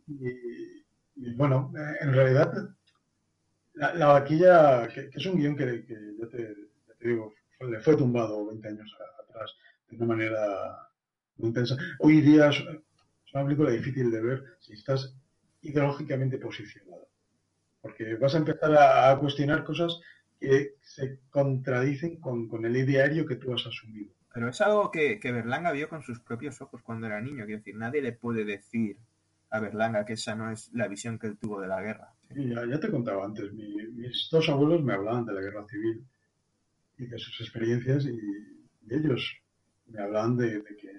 Y, y bueno, en realidad, la, la vaquilla, que, que es un guion que, te, ya te digo, le fue tumbado 20 años atrás de una manera muy intensa. Hoy día es, una película difícil de ver si estás ideológicamente posicionado. Porque vas a empezar a, a cuestionar cosas que se contradicen con, con el ideario que tú has asumido. Pero es algo que, que Berlanga vio con sus propios ojos cuando era niño. Quiero decir, nadie le puede decir a Berlanga que esa no es la visión que él tuvo de la guerra. Ya, ya te contaba antes, mi- mis dos abuelos me hablaban de la guerra civil y de sus experiencias y, y ellos me hablaban de, de que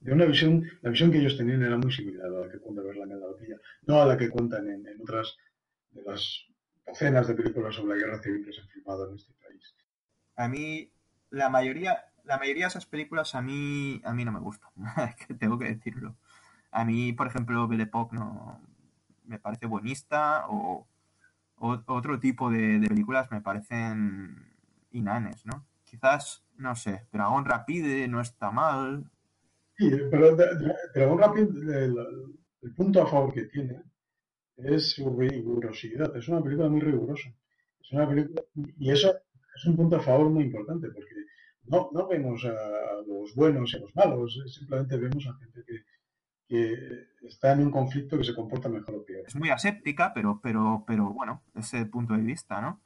de una visión, la visión que ellos tenían era muy similar a la que cuenta en la batalla, no a la que cuentan en, en otras de las docenas de películas sobre la guerra civil que se han filmado en este país. A mí, la mayoría, la mayoría de esas películas a mí, a mí no me gustan. Tengo que decirlo. A mí, por ejemplo, Belle Époque no me parece buenista o, o- otro tipo de, de películas me parecen inanes, ¿no? Quizás, no sé, Dragón Rapide no está mal. Sí, pero Dragon Rapid, el, el punto a favor que tiene es su rigurosidad. Es una película muy rigurosa. Es una película, y eso es un punto a favor muy importante, porque no, no vemos a los buenos y a los malos, simplemente vemos a gente que, está en un conflicto que se comporta mejor o peor. Es muy aséptica, pero, pero, pero bueno, ese punto de vista, ¿no?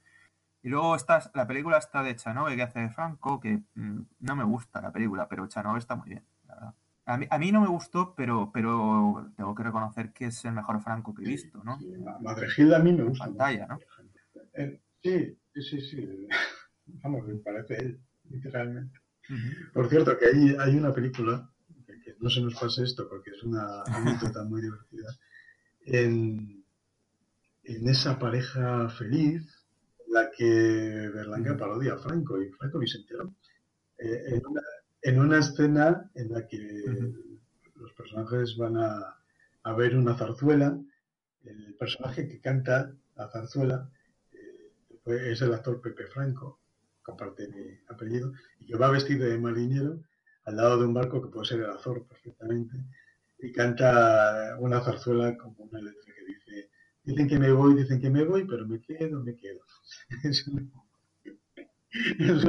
Y luego está, la película está de Chanove, que hace de Franco, que mm, no me gusta la película, pero Chanove está muy bien. A mí, a mí no me gustó, pero, pero tengo que reconocer que es el mejor Franco que he visto, ¿no? Madre Gilda a mí me gusta. Pantalla, ¿no? Eh, sí, sí, sí. Vamos, me parece él, literalmente. Por cierto, que hay, hay una película, que, que no se nos pase esto porque es una anécdota muy divertida, en, en esa pareja feliz, la que Berlanga parodia a Franco y Franco ni se enteró. Eh, en, una, en una escena en la que los personajes van a, a ver una zarzuela, el personaje que canta la zarzuela eh, es el actor Pepe Franco, comparte mi apellido, y que va vestido de marinero al lado de un barco que puede ser el Azor perfectamente, y canta una zarzuela como una letra que dice, dicen que me voy, dicen que me voy, pero me quedo, me quedo. Es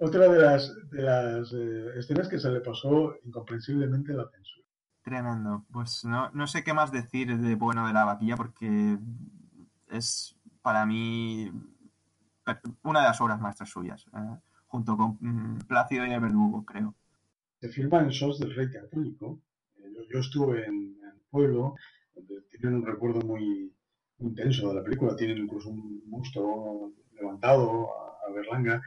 otra de las, de las eh, escenas que se le pasó incomprensiblemente la censura. Tremendo. Pues no, no sé qué más decir de bueno de la vaquilla porque es para mí una de las obras maestras suyas, eh, junto con mm, Plácido y el Verdugo, creo. se filma en SOS del Rey Católico. Eh, Yo, yo estuve en, en el pueblo, donde tienen un recuerdo muy intenso de la película, tienen incluso un busto levantado Berlanga.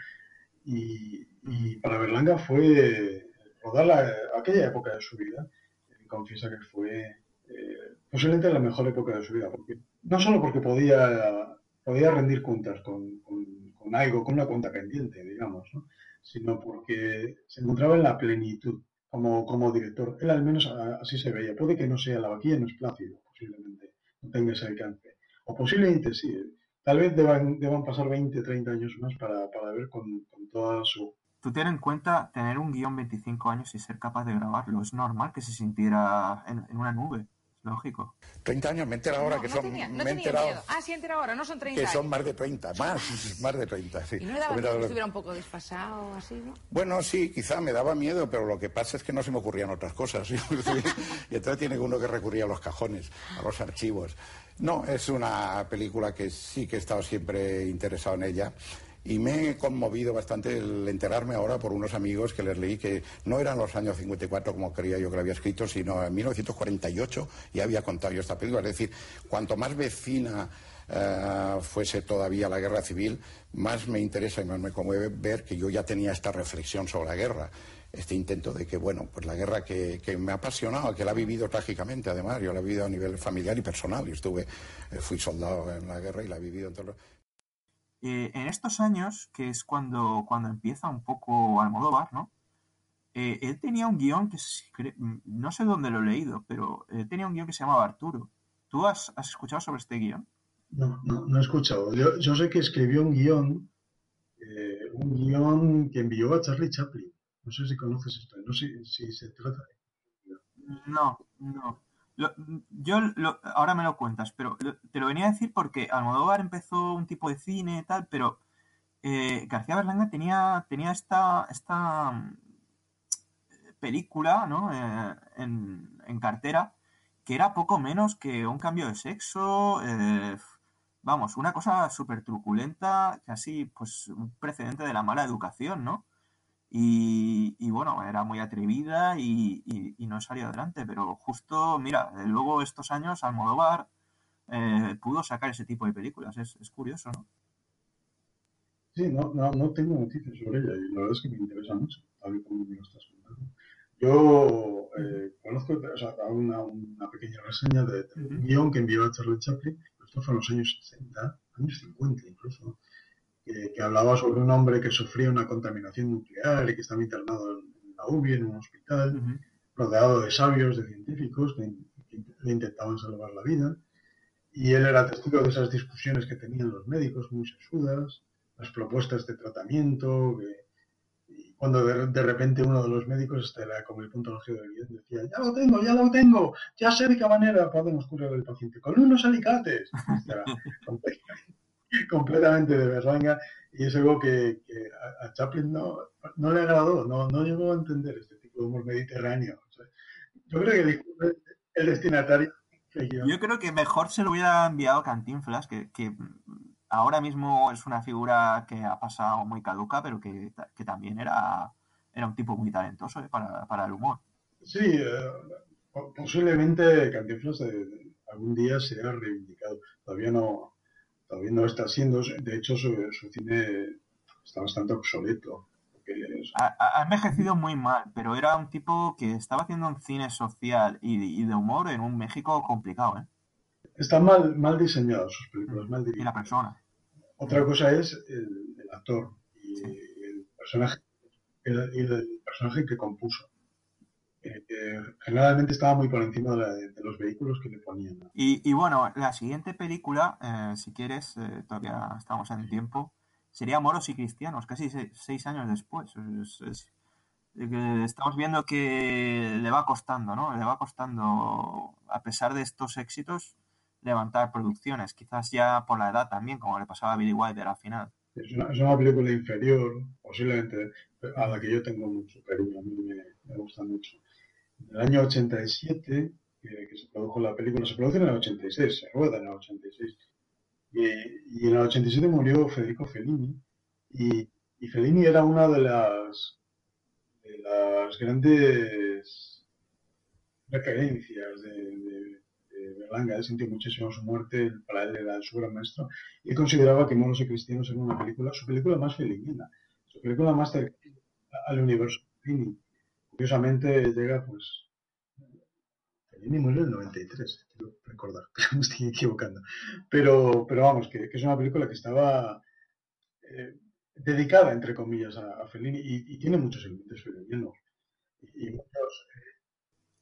Y, y para Berlanga fue rodar la- aquella época de su vida. Él confiesa que fue eh, posiblemente la mejor época de su vida, porque, no solo porque podía, podía rendir cuentas con, con- con algo, con una cuenta pendiente, digamos, ¿no? sino porque se encontraba en la plenitud como, como director. Él al menos así se veía. Puede que no sea la vaquilla, no es plácido, posiblemente, no tenga ese alcance. O posiblemente sí. ¿eh? Tal vez deban, deban pasar 20, 30 años más para ver con, con toda su... Tú ten en cuenta tener un guion 25 años y ser capaz de grabarlo. Es normal que se sintiera en, en una nube. Es lógico. 30 años, me he enterado ahora No, que no son. tenía, no me he enterado miedo. Ah, sí, entera ahora, no son 30 que son años. más de 30, más, más de 30, sí. ¿Y no le daba miedo enterado- que estuviera un poco desfasado así, no? Bueno, sí, quizá me daba miedo, pero lo que pasa es que no se me ocurrían otras cosas. y entonces tiene uno que recurrir a los cajones, a los archivos. No, es una película que sí que he estado siempre interesado en ella. Y me he conmovido bastante el enterarme ahora por unos amigos que les leí que no eran los años 54 como creía yo que lo había escrito, sino en 1948 ya había contado yo esta película. Es decir, cuanto más vecina eh, fuese todavía la guerra civil, más me interesa y más me conmueve ver que yo ya tenía esta reflexión sobre la guerra, este intento de que, bueno, pues la guerra que, que me ha apasionado, que la he vivido trágicamente, además, yo la he vivido a nivel familiar y personal, y estuve, eh, fui soldado en la guerra y la he vivido en todos los... Eh, en estos años, que es cuando, cuando empieza un poco Almodóvar, ¿no? Eh, él tenía un guion que no sé dónde lo he leído, pero él tenía un guion que se llamaba Arturo. ¿Tú has, has escuchado sobre este guion? No, no, no he escuchado. Yo, yo sé que escribió un guion, eh, un guion que envió a Charlie Chaplin. No sé si conoces esto, no sé si se trata de... No, no. Lo- yo lo- ahora me lo cuentas, pero te lo venía a decir porque Almodóvar empezó un tipo de cine y tal, pero eh, García Berlanga tenía, tenía esta, esta mm, película, ¿no? Eh, en, en cartera, que era poco menos que un cambio de sexo, eh, vamos, una cosa súper truculenta, casi pues un precedente de la mala educación, ¿no? Y, y bueno, era muy atrevida y, y- y no salió adelante, pero justo, mira, eh, luego estos años Almodóvar eh, pudo sacar ese tipo de películas, es, es curioso, ¿no? Sí, no, no, no tengo noticias sobre ella y la verdad es que me interesa mucho, tal como me lo estás contando. Yo eh, conozco, o sea, hago una, una pequeña reseña de, de un guion que envió a Charlie Chaplin, esto fue en los años 60, años 50 incluso, que, que hablaba sobre un hombre que sufría una contaminación nuclear y que estaba internado en, la UBI, en un hospital, rodeado de sabios, de científicos que, que le intentaban salvar la vida. Y él era testigo de esas discusiones que tenían los médicos muy sesudas, las propuestas de tratamiento, y cuando de, de repente uno de los médicos, este era como el punto álgido del guion, decía, ya lo tengo, ya lo tengo, ya sé de qué manera podemos curar al paciente, con unos alicates. Este era completamente de Berlanga y es algo que, que a, a Chaplin no, no le agradó, no, no llegó a entender este tipo de humor mediterráneo. O sea, yo creo que el, el destinatario yo. Yo creo que mejor se lo hubiera enviado Cantinflas, que, que ahora mismo es una figura que ha pasado muy caduca, pero que, que también era, era un tipo muy talentoso ¿eh? para, para el humor. Sí, eh, po- posiblemente Cantinflas de- algún día sea reivindicado. Todavía no, todavía no está siendo. De hecho, su, su cine está bastante obsoleto. es- Ha, ha envejecido muy mal, pero era un tipo que estaba haciendo un cine social y, y de humor en un México complicado, ¿eh? Está mal, mal diseñado sus películas, mal Y dirigidas. la persona. Otra cosa es el, el actor y el personaje, el, y el personaje que compuso. Eh, que generalmente estaba muy por encima de, de los vehículos que le ponían. ¿no? Y, y bueno, la siguiente película, eh, si quieres, eh, todavía estamos en tiempo, sería Moros y Cristianos, casi se- seis años después. Es- es- eh, que estamos viendo que le va costando, ¿no? Le va costando, a pesar de estos éxitos, levantar producciones. Quizás ya por la edad también, como le pasaba a Billy Wilder al final. Es una, es una película inferior, posiblemente, a la que yo tengo mucho cariño, a mí me, me gusta mucho. En el año 87, que, que se produjo la película, se produce en el 86, se rueda en el 86, y, y en el 87 murió Federico Fellini, y, Fellini era una de las, de las grandes referencias de Berlanga, él sintió muchísimo su muerte, para él era su gran maestro, y consideraba que Moros y Cristianos era una película, su película más felinina, su película más cercana al universo Fellini. Curiosamente llega, pues, Fellini murió en el 93, quiero recordar, me estoy equivocando. Pero, pero vamos, que, es una película que estaba eh, dedicada, entre comillas, a, a Fellini y, tiene muchos elementos felinianos. Y, y muchos,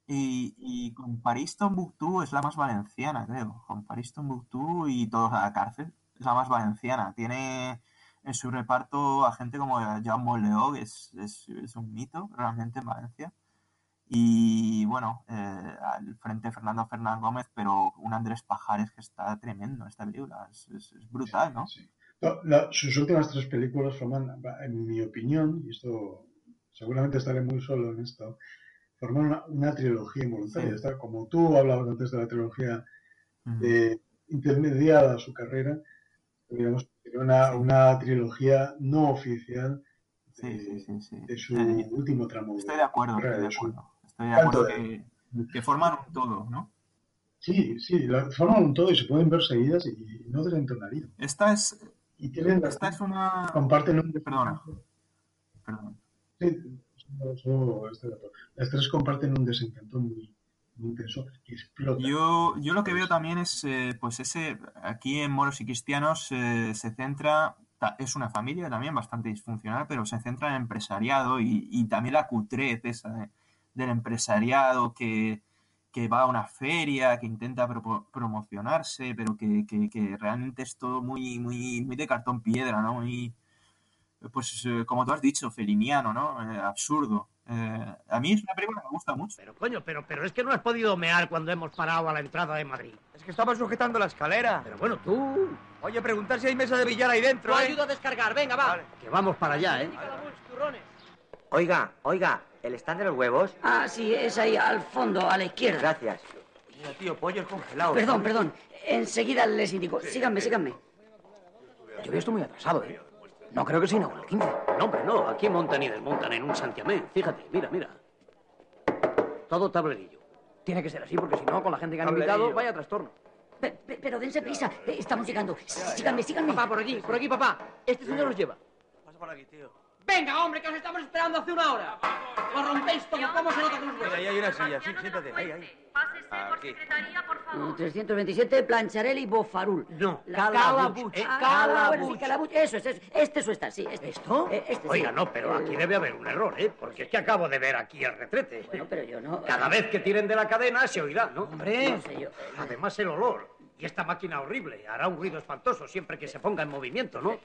Y, y con París Tombuctú es la más valenciana, creo. Con París Tombuctú y todos a la cárcel es la más valenciana. Tiene en su reparto a gente como Jaume Leó, que es, es, es un mito realmente en Valencia. Y bueno, eh, al frente Fernando Fernán Gómez, pero un Andrés Pajares que está tremendo en esta película. Es, es- brutal, ¿no? No, la- sus últimas tres películas forman, en mi opinión, y esto seguramente estaré muy solo en esto, forman una, una trilogía involuntaria. Sí. Como tú hablabas antes de la trilogía de intermediada a su carrera, podríamos decir una, una trilogía no oficial de, de su Eh, último tramo. Estoy de acuerdo, estoy de acuerdo. Estoy de acuerdo que, que forman un todo, ¿no? Sí, sí, la, forman un todo y se pueden ver seguidas y no desentonarían. Esta es, Y tienen, esta es una... comparten un Perdona. Perdón. Sí. Las tres comparten un desencanto muy, Yo, yo lo que veo también es, eh, pues ese, aquí en Moros y Cristianos eh, se centra, es una familia también bastante disfuncional, pero se centra en el empresariado y, y también la cutrez esa de- del empresariado que, que va a una feria, que intenta propo- promocionarse, pero que, que- que realmente es todo muy, muy, muy de cartón piedra, ¿no? Muy, pues eh, como tú has dicho, feliniano, ¿no? Eh, absurdo. Eh, a mí es una película que me gusta mucho. Pero coño, pero, pero es que no has podido mear cuando hemos parado a la entrada de Madrid. Es que estaba sujetando la escalera. Pero bueno, tú... Oye, preguntar si hay mesa de billar ahí dentro, Lo ¿eh? ayudo a descargar, venga, va. Que vamos para allá, ¿eh? Oiga, oiga, ¿el stand de los huevos? Ah, sí, es ahí al fondo, a la izquierda. Gracias. Mira, tío, pollos congelados. Perdón, perdón. Enseguida les indico. Síganme, síganme. Yo ya estoy muy atrasado, ¿eh? No creo que sea inaugure el 15. No, hombre, no. Aquí montan y desmontan en un santiamén. Fíjate, mira, mira. Todo tablerillo. Tiene que ser así porque si no, con la gente que han invitado, vaya trastorno. Pe- pe- pero dense prisa. Estamos llegando. Síganme, síganme. Papá, por aquí, por aquí, papá. Este señor os lleva. Pasa por aquí, tío. Venga, hombre, que os estamos esperando hace una hora. Lo rompéis todo, ¿cómo se nota que os Mira, ahí hay una silla. Sí, siéntate. Ahí, ahí. Aquí. Mm, 327, Plancharelli, Bofarul. No, La Calabuch, eh, Ah, bueno, sí, Calabuch. Calabuch. Eso es, eso. Este es su está, sí. Este. ¿Esto? Eh, este sí. Oiga, no, pero aquí Eh, debe haber un error, ¿eh? Porque es que acabo de ver aquí el retrete. Bueno, pero yo no. Cada vez que tiren de la cadena se oirá, ¿no? Hombre, No sé yo. además el olor. Y esta máquina horrible hará un ruido espantoso siempre que se ponga en movimiento, ¿no?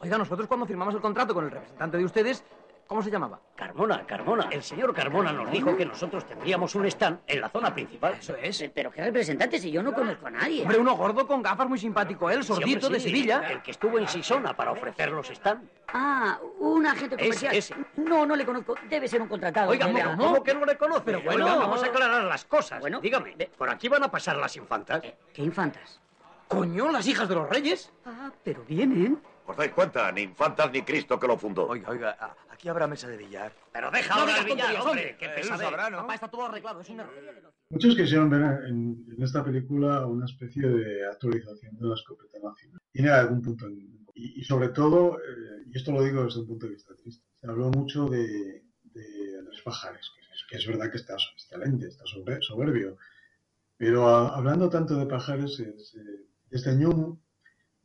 Oiga, nosotros cuando firmamos el contrato con el representante de ustedes, ¿cómo se llamaba? Carmona, Carmona. El señor Carmona nos dijo que nosotros tendríamos un stand en la zona principal. Eso es. Eh, Pero qué representante si yo no conozco a nadie. Hombre, uno gordo con gafas muy simpático, él, Sí, hombre, sordito de Sevilla. El que estuvo en Sisona para ofrecer los stands. Ah, un agente Ese, comercial. ese. No, no le conozco. Debe ser un contratado. Oiga, ¿cómo, ¿cómo que no le conoce? Pero Oiga, bueno. vamos a aclarar las cosas. Bueno, Dígame, ¿por aquí van a pasar las infantas? ¿Qué infantas? Coño, las hijas de los reyes. Ah, pero vienen. ¿Os dais cuenta? Ni infantas ni Cristo que lo fundó. Oiga, oiga, aquí habrá mesa de billar. Pero deja No ahora el billar, tonterías, hombre, que Él pesadez. sabrá, ¿no? Papá, está todo arreglado, es un error. Muchos quisieron ver en, en esta película una especie de actualización de la escopeta nacional. Tiene algún punto. en- y, y sobre todo, eh, y esto lo digo desde un punto de vista triste, se habló mucho de, de Andrés Pajares, que es, que es verdad que está excelente, está soberbio. Pero a- hablando tanto de Pajares, se, se desdeñó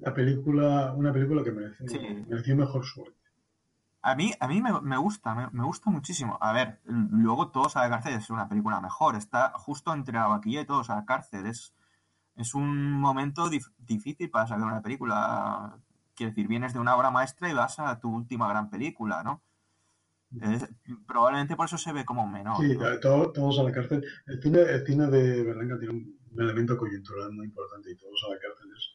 la película, una película que merece, Sí. mereció mejor suerte. A mí, a mí me, me gusta, me, me gusta muchísimo. A ver, luego Todos a la cárcel es una película mejor. Está justo entre la vaquilla y Todos a la cárcel. Es, es un momento dif- difícil para sacar una película. Quiero decir, vienes de una obra maestra y vas a tu última gran película, ¿no? Es- probablemente por eso se ve como menor. Sí, ¿no? todo- todos a la cárcel. El cine, el cine de Berlanga tiene un elemento coyuntural muy importante y todos a la cárcel es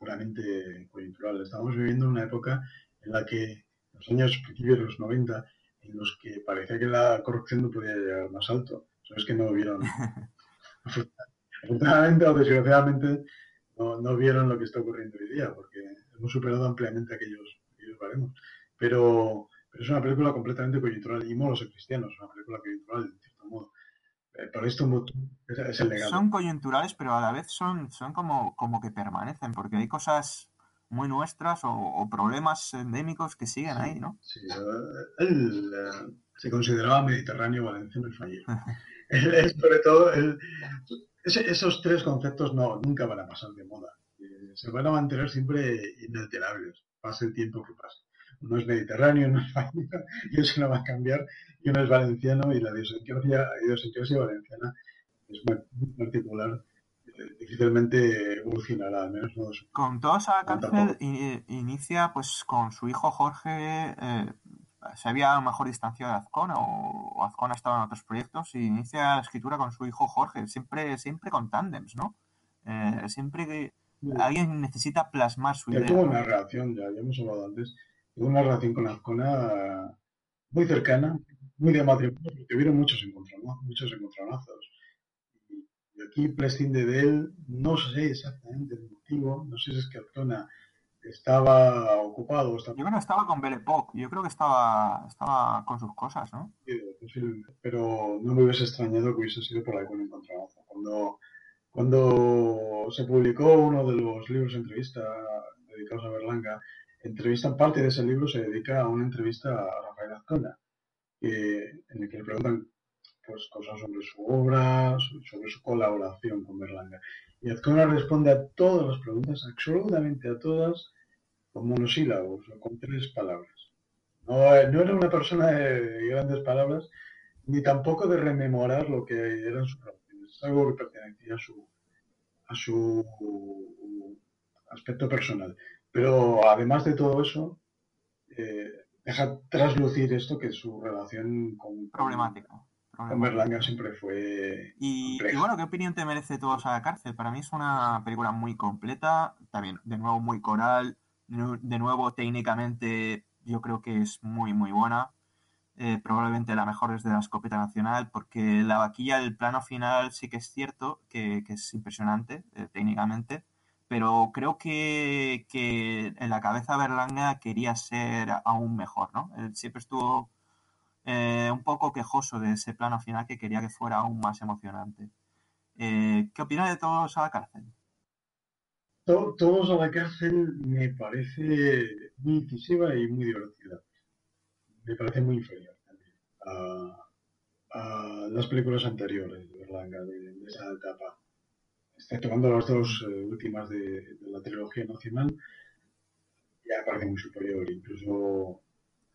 puramente coyuntural. Estamos viviendo una época en la que, los años principios de los 90, en los que parecía que la corrupción no podía llegar más alto. Eso es que no vieron, afortunadamente o desgraciadamente, no, no vieron lo que está ocurriendo hoy día, porque hemos superado ampliamente aquellos, aquellos baremos. Pero, pero es una película completamente coyuntural y molos cristianos, una película coyuntural, en cierto modo. Eh, Por esto es, el legado. Son coyunturales, pero a la vez son, son como, como que permanecen, porque hay cosas muy nuestras o, o problemas endémicos que siguen ahí, ¿no? Sí, él se consideraba mediterráneo valenciano y fallero. Él, él, sobre todo, él- esos tres conceptos no, nunca van a pasar de moda. Eh, se van a mantener siempre inalterables, pase el tiempo que pase. Uno es mediterráneo, uno es fallero, y eso no va a cambiar, y uno es valenciano, y la idiosincrasia, idiosincrasia valenciana es muy, particular, eh, difícilmente evolucionará, al menos no Con Todos a la cárcel inicia pues con su hijo Jorge, eh, se había a lo mejor distanciado de Azcona o, o Azcona estaba en otros proyectos y inicia la escritura con su hijo Jorge, siempre, siempre con tándems, ¿no? Eh, siempre que alguien necesita plasmar su Ya idea. tuvo una relación, ya, ya hemos hablado antes, tuvo una relación con Azcona muy cercana, muy de matrimonio, porque hubieron muchos encontronazos, muchos encontronazos. Y, aquí prescinde de él, no sé exactamente el motivo, no sé si es que Azcona estaba ocupado, estaba Yo creo que estaba con Belle Époque, yo creo que estaba, estaba con sus cosas, ¿no? posiblemente, pero no me hubiese extrañado que hubiese sido por algún encontronazo. Cuando, cuando se publicó uno de los libros de entrevista dedicados a Berlanga, entrevistan parte de ese libro se dedica a una entrevista a Rafael Azcona, que- en el que le preguntan pues, cosas sobre su obra, so- sobre su colaboración con Berlanga. Y Azcona responde a todas las preguntas, absolutamente a todas, con monosílabos o con tres palabras. No, no era una persona de grandes palabras, ni tampoco de rememorar lo que eran sus relaciones. Es algo que pertenecía a su, a su aspecto personal. Pero además de todo eso, eh, deja traslucir esto que su relación con, Problemática. con Berlanga siempre fue Y, bueno, ¿qué opinión te merece Todos a la cárcel? Para mí es una película muy completa, también de nuevo muy coral, de nu- de nuevo técnicamente yo creo que es muy muy buena, Eh, probablemente la mejor desde la escopeta nacional, porque la vaquilla, el plano final sí que es cierto que, que es impresionante eh, técnicamente, pero creo que, en la cabeza Berlanga quería ser aún mejor, ¿no? Él siempre estuvo eh, un poco quejoso de ese plano final que quería que fuera aún más emocionante. Eh, ¿Qué opinas de todos a la cárcel? To- Todos a la cárcel me parece muy incisiva y muy divertida. Me parece muy inferior también a, las películas anteriores de Berlanga, de esa etapa. Exceptuando las dos eh, últimas de, de la trilogía nacional, ya me parece muy superior, incluso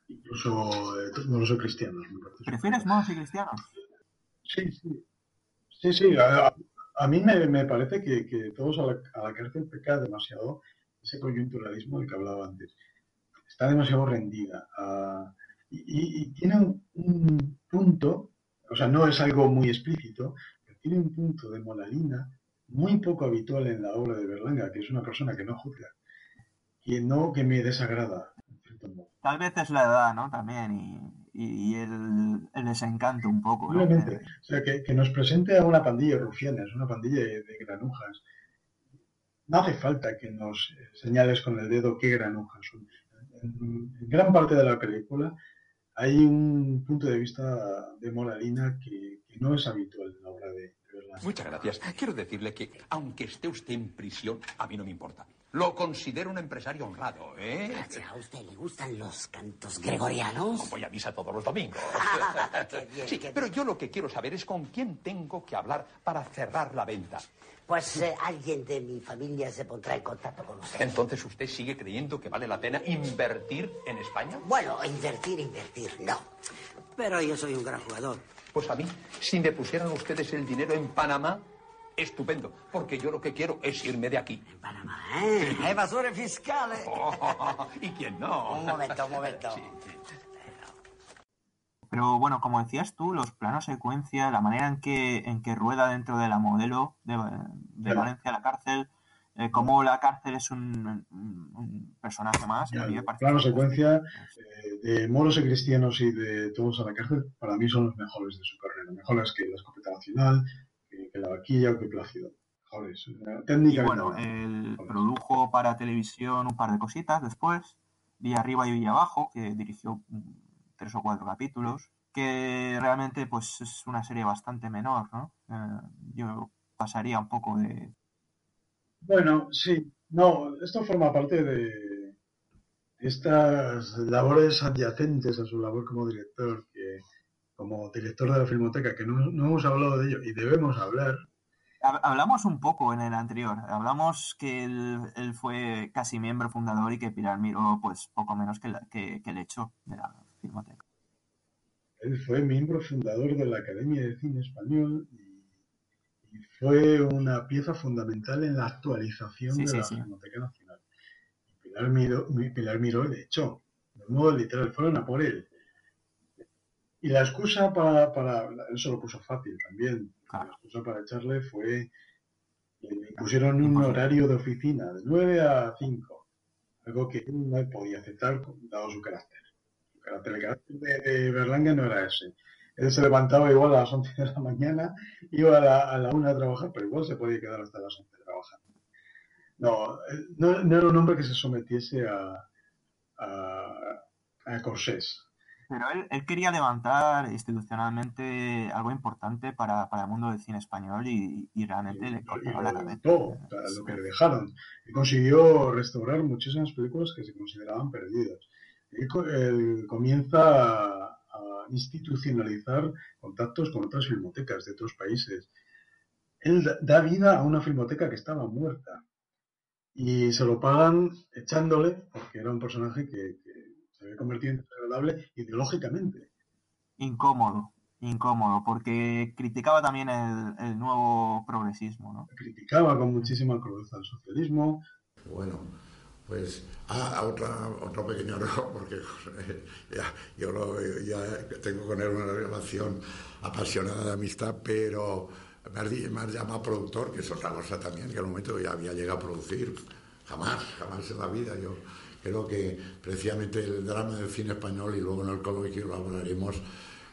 incluso eh, no soy cristiano. ¿Prefieres monos y cristianos? Sí, sí. Sí, sí, a, mí me, me parece que, que todos a la, a la cárcel peca demasiado ese coyunturalismo del que hablaba antes. Está demasiado rendida. y, y- y tiene un, un punto, o sea, no es algo muy explícito, pero tiene un punto de molalina muy poco habitual en la obra de Berlanga, que es una persona que no juzga, que no que me desagrada. Tal vez es la edad, ¿no? También, y, y- y el, el desencanto un poco, ¿no? Simplemente, o sea, que, que nos presente a una pandilla de rufianes, una pandilla de, de granujas. No hace falta que nos señales con el dedo qué granujas son. En, en gran parte de la película hay un punto de vista de moralina que, que no es habitual en la obra de. Muchas gracias. Quiero decirle que, aunque esté usted en prisión, a mí no me importa. Lo considero un empresario honrado, ¿eh? ¿A usted le gustan los cantos gregorianos? Voy a misa todos los domingos. Qué bien, sí, qué pero yo lo que quiero saber es con quién tengo que hablar para cerrar la venta. Pues eh, alguien de mi familia se pondrá en contacto con usted. Entonces, ¿usted sigue creyendo que vale la pena invertir en España? Bueno, invertir, invertir, no. Pero yo soy un gran jugador. Pues a mí, si me pusieran ustedes el dinero en Panamá, estupendo, porque yo lo que quiero es irme de aquí. Eh, evasore fiscale. Oh, ¿Y quién no? Un momento, un momento. Pero bueno, como decías tú, los planos secuencia, la manera en que, en que rueda dentro de la modelo de, de Claro. Valencia la cárcel, eh, cómo la cárcel es un, un- un personaje más, parece Plano secuencia eh, de moros y cristianos y de todos a la cárcel, para mí son los mejores de su carrera. Mejores que la escopeta nacional, que, que la vaquilla o que Plácido. Mejores. eh, Y Técnica bueno, él produjo para televisión un par de cositas después, Villa Arriba y Villa Abajo, que dirigió tres o cuatro capítulos, que realmente pues es una serie bastante menor, ¿no? Eh, yo pasaría un poco de... Bueno, sí. No, esto forma parte de estas labores adyacentes a su labor como director, que como director de la Filmoteca, que no, no hemos hablado de ello y debemos hablar. Hab- Hablamos un poco en el anterior, hablamos que él, él fue casi miembro fundador y que Pilar Miró pues poco menos que, la- que, que le echó de la Filmoteca. Él fue miembro fundador de la Academia de Cine Español y fue una pieza fundamental en la actualización Sí, de sí, la sí. Filmoteca Nacional. Pilar Miró, mi- Pilar Miró le echó, de modo literal, fueron a por él. Y la excusa para, para se lo puso fácil también. La excusa para echarle fue que le pusieron un horario de oficina de 9 a 5, algo que él no podía aceptar dado su carácter. Su carácter, el carácter de, de Berlanga no era ese. Él se levantaba igual a las 11 de la mañana, iba a la, a la 1 a trabajar, pero igual se podía quedar hasta las 11 trabajando. No, él no, no era un hombre que se sometiese a, a, a corsés. Pero él, él quería levantar institucionalmente algo importante para, para el mundo del cine español y, y realmente le cortaron la cabeza. todo, lo que le dejaron. Y consiguió restaurar muchísimas películas que se consideraban perdidas. Él, él comienza a, institucionalizar contactos con otras filmotecas de otros países. Él da- da vida a una filmoteca que estaba muerta y se lo pagan echándole porque era un personaje que, que se había convertido en desagradable ideológicamente. Incómodo. incómodo, porque criticaba también el, el nuevo progresismo, ¿no? Criticaba con muchísima crudeza el socialismo. Bueno, pues ah, otra, otro pequeño error, porque ya, yo lo, ya tengo con él una relación apasionada de amistad, pero me has, llamado productor, que es otra cosa también, que en el momento ya había llegado a producir, jamás, jamás en la vida. Yo creo que precisamente el drama del cine español, y luego en el coloquio lo hablaremos,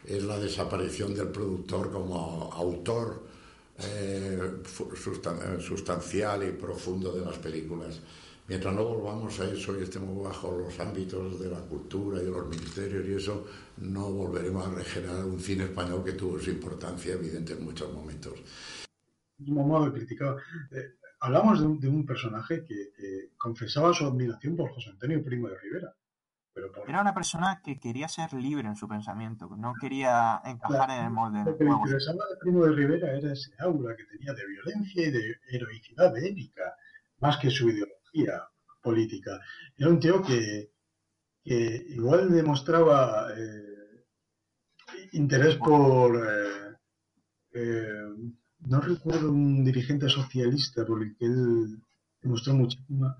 es la desaparición del productor como autor eh, sustancial y profundo de las películas. Mientras no volvamos a eso y estemos bajo los ámbitos de la cultura y de los ministerios y eso, no volveremos a regenerar un cine español que tuvo su importancia evidente en muchos momentos. mismo modo de criticar. Eh, hablamos de un, de un personaje que, que confesaba su admiración por José Antonio Primo de Rivera. Pero por Era una persona que quería ser libre en su pensamiento, no quería encajar en el molde. lo que le interesaba de Primo de Rivera era ese aura que tenía de violencia y de heroicidad épica, más que su ideología política. Era un tío que, que igual demostraba eh, interés por... eh, eh, no recuerdo un dirigente socialista por el que él demostró muchísima...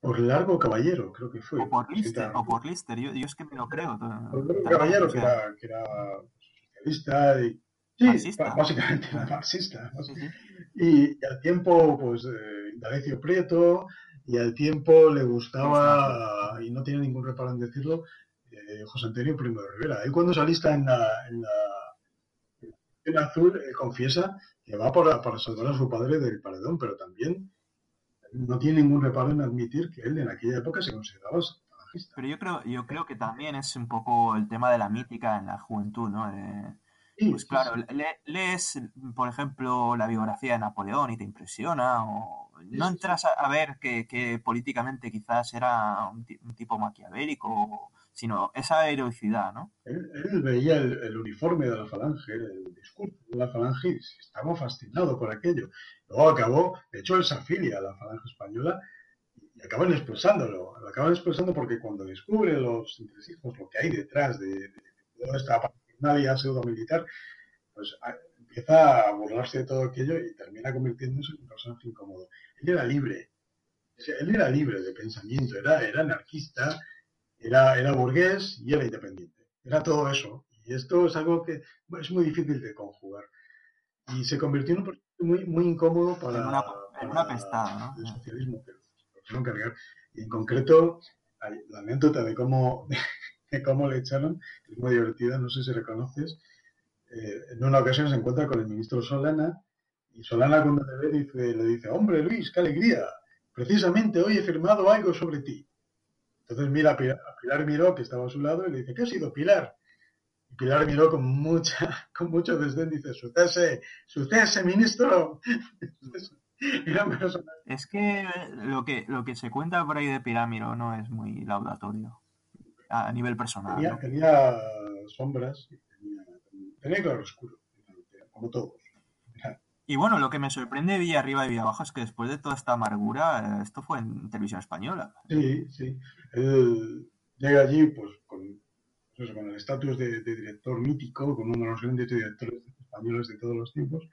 Por Largo Caballero, creo que fue. o por Lister, o por Lister, yo, yo es que me lo creo. Por Largo Caballero, que era, que era socialista y... Sí, Marxista. básicamente era marxista. y al tiempo, pues, eh, Indalecio Prieto, y al tiempo le gustaba, y no tiene ningún reparo en decirlo, eh, José Antonio Primo de Rivera. Él cuando se alista en la, en la en azul, él confiesa que va por, para salvar a su padre del paredón, pero también no tiene ningún reparo en admitir que él en aquella época se consideraba salafista. Pero yo creo, yo creo que también es un poco el tema de la mítica en la juventud, ¿no? Pues claro, le- lees, por ejemplo, la biografía de Napoleón y te impresiona, o no entras a, a ver que, que políticamente quizás era un, un tipo maquiavélico, sino esa heroicidad, ¿no? Él, él veía el, el uniforme de la falange, el discurso de la falange, y estaba fascinado por aquello. Luego acabó, de hecho, él se afilia a la falange española y acaban expresándolo. Lo acaban expresando porque cuando descubre los entresijos, lo que hay detrás de, de toda esta parafernalia pseudo-militar, pues empieza a burlarse de todo aquello y termina convirtiéndose en un personaje incómodo. Él era libre, o sea, él era libre de pensamiento, era, era anarquista, era, era burgués y era independiente. Era todo eso. Y esto es algo que bueno, es muy difícil de conjugar. Y se convirtió en un personaje muy, muy incómodo para, En una, en una pestada, ¿no? el socialismo que lo cargar. Y en concreto, la anécdota de cómo, de cómo le echaron, que es muy divertida, no sé si reconoces. Eh, en una ocasión se encuentra con el ministro Solana y Solana cuando le ve dice, le dice, hombre Luis, qué alegría, precisamente hoy he firmado algo sobre ti. Entonces mira a Pilar, a Pilar Miró, que estaba a su lado, y le dice, ¿qué ha sido Pilar? Y Pilar miró con mucha, con mucho desdén, dice, su cese, su cese, ministro. Era Es que lo que lo que se cuenta por ahí de Pirámiro no es muy laudatorio a nivel personal. Tenía, ¿no? tenía sombras, tenía, tenía claroscuro, como todos. Y bueno, lo que me sorprende de Villarriba y Villabajo es que después de toda esta amargura, eh, esto fue en televisión española. Sí, sí. Él llega allí pues con, el estatus de, de director mítico, con uno de los grandes directores españoles de todos los tiempos,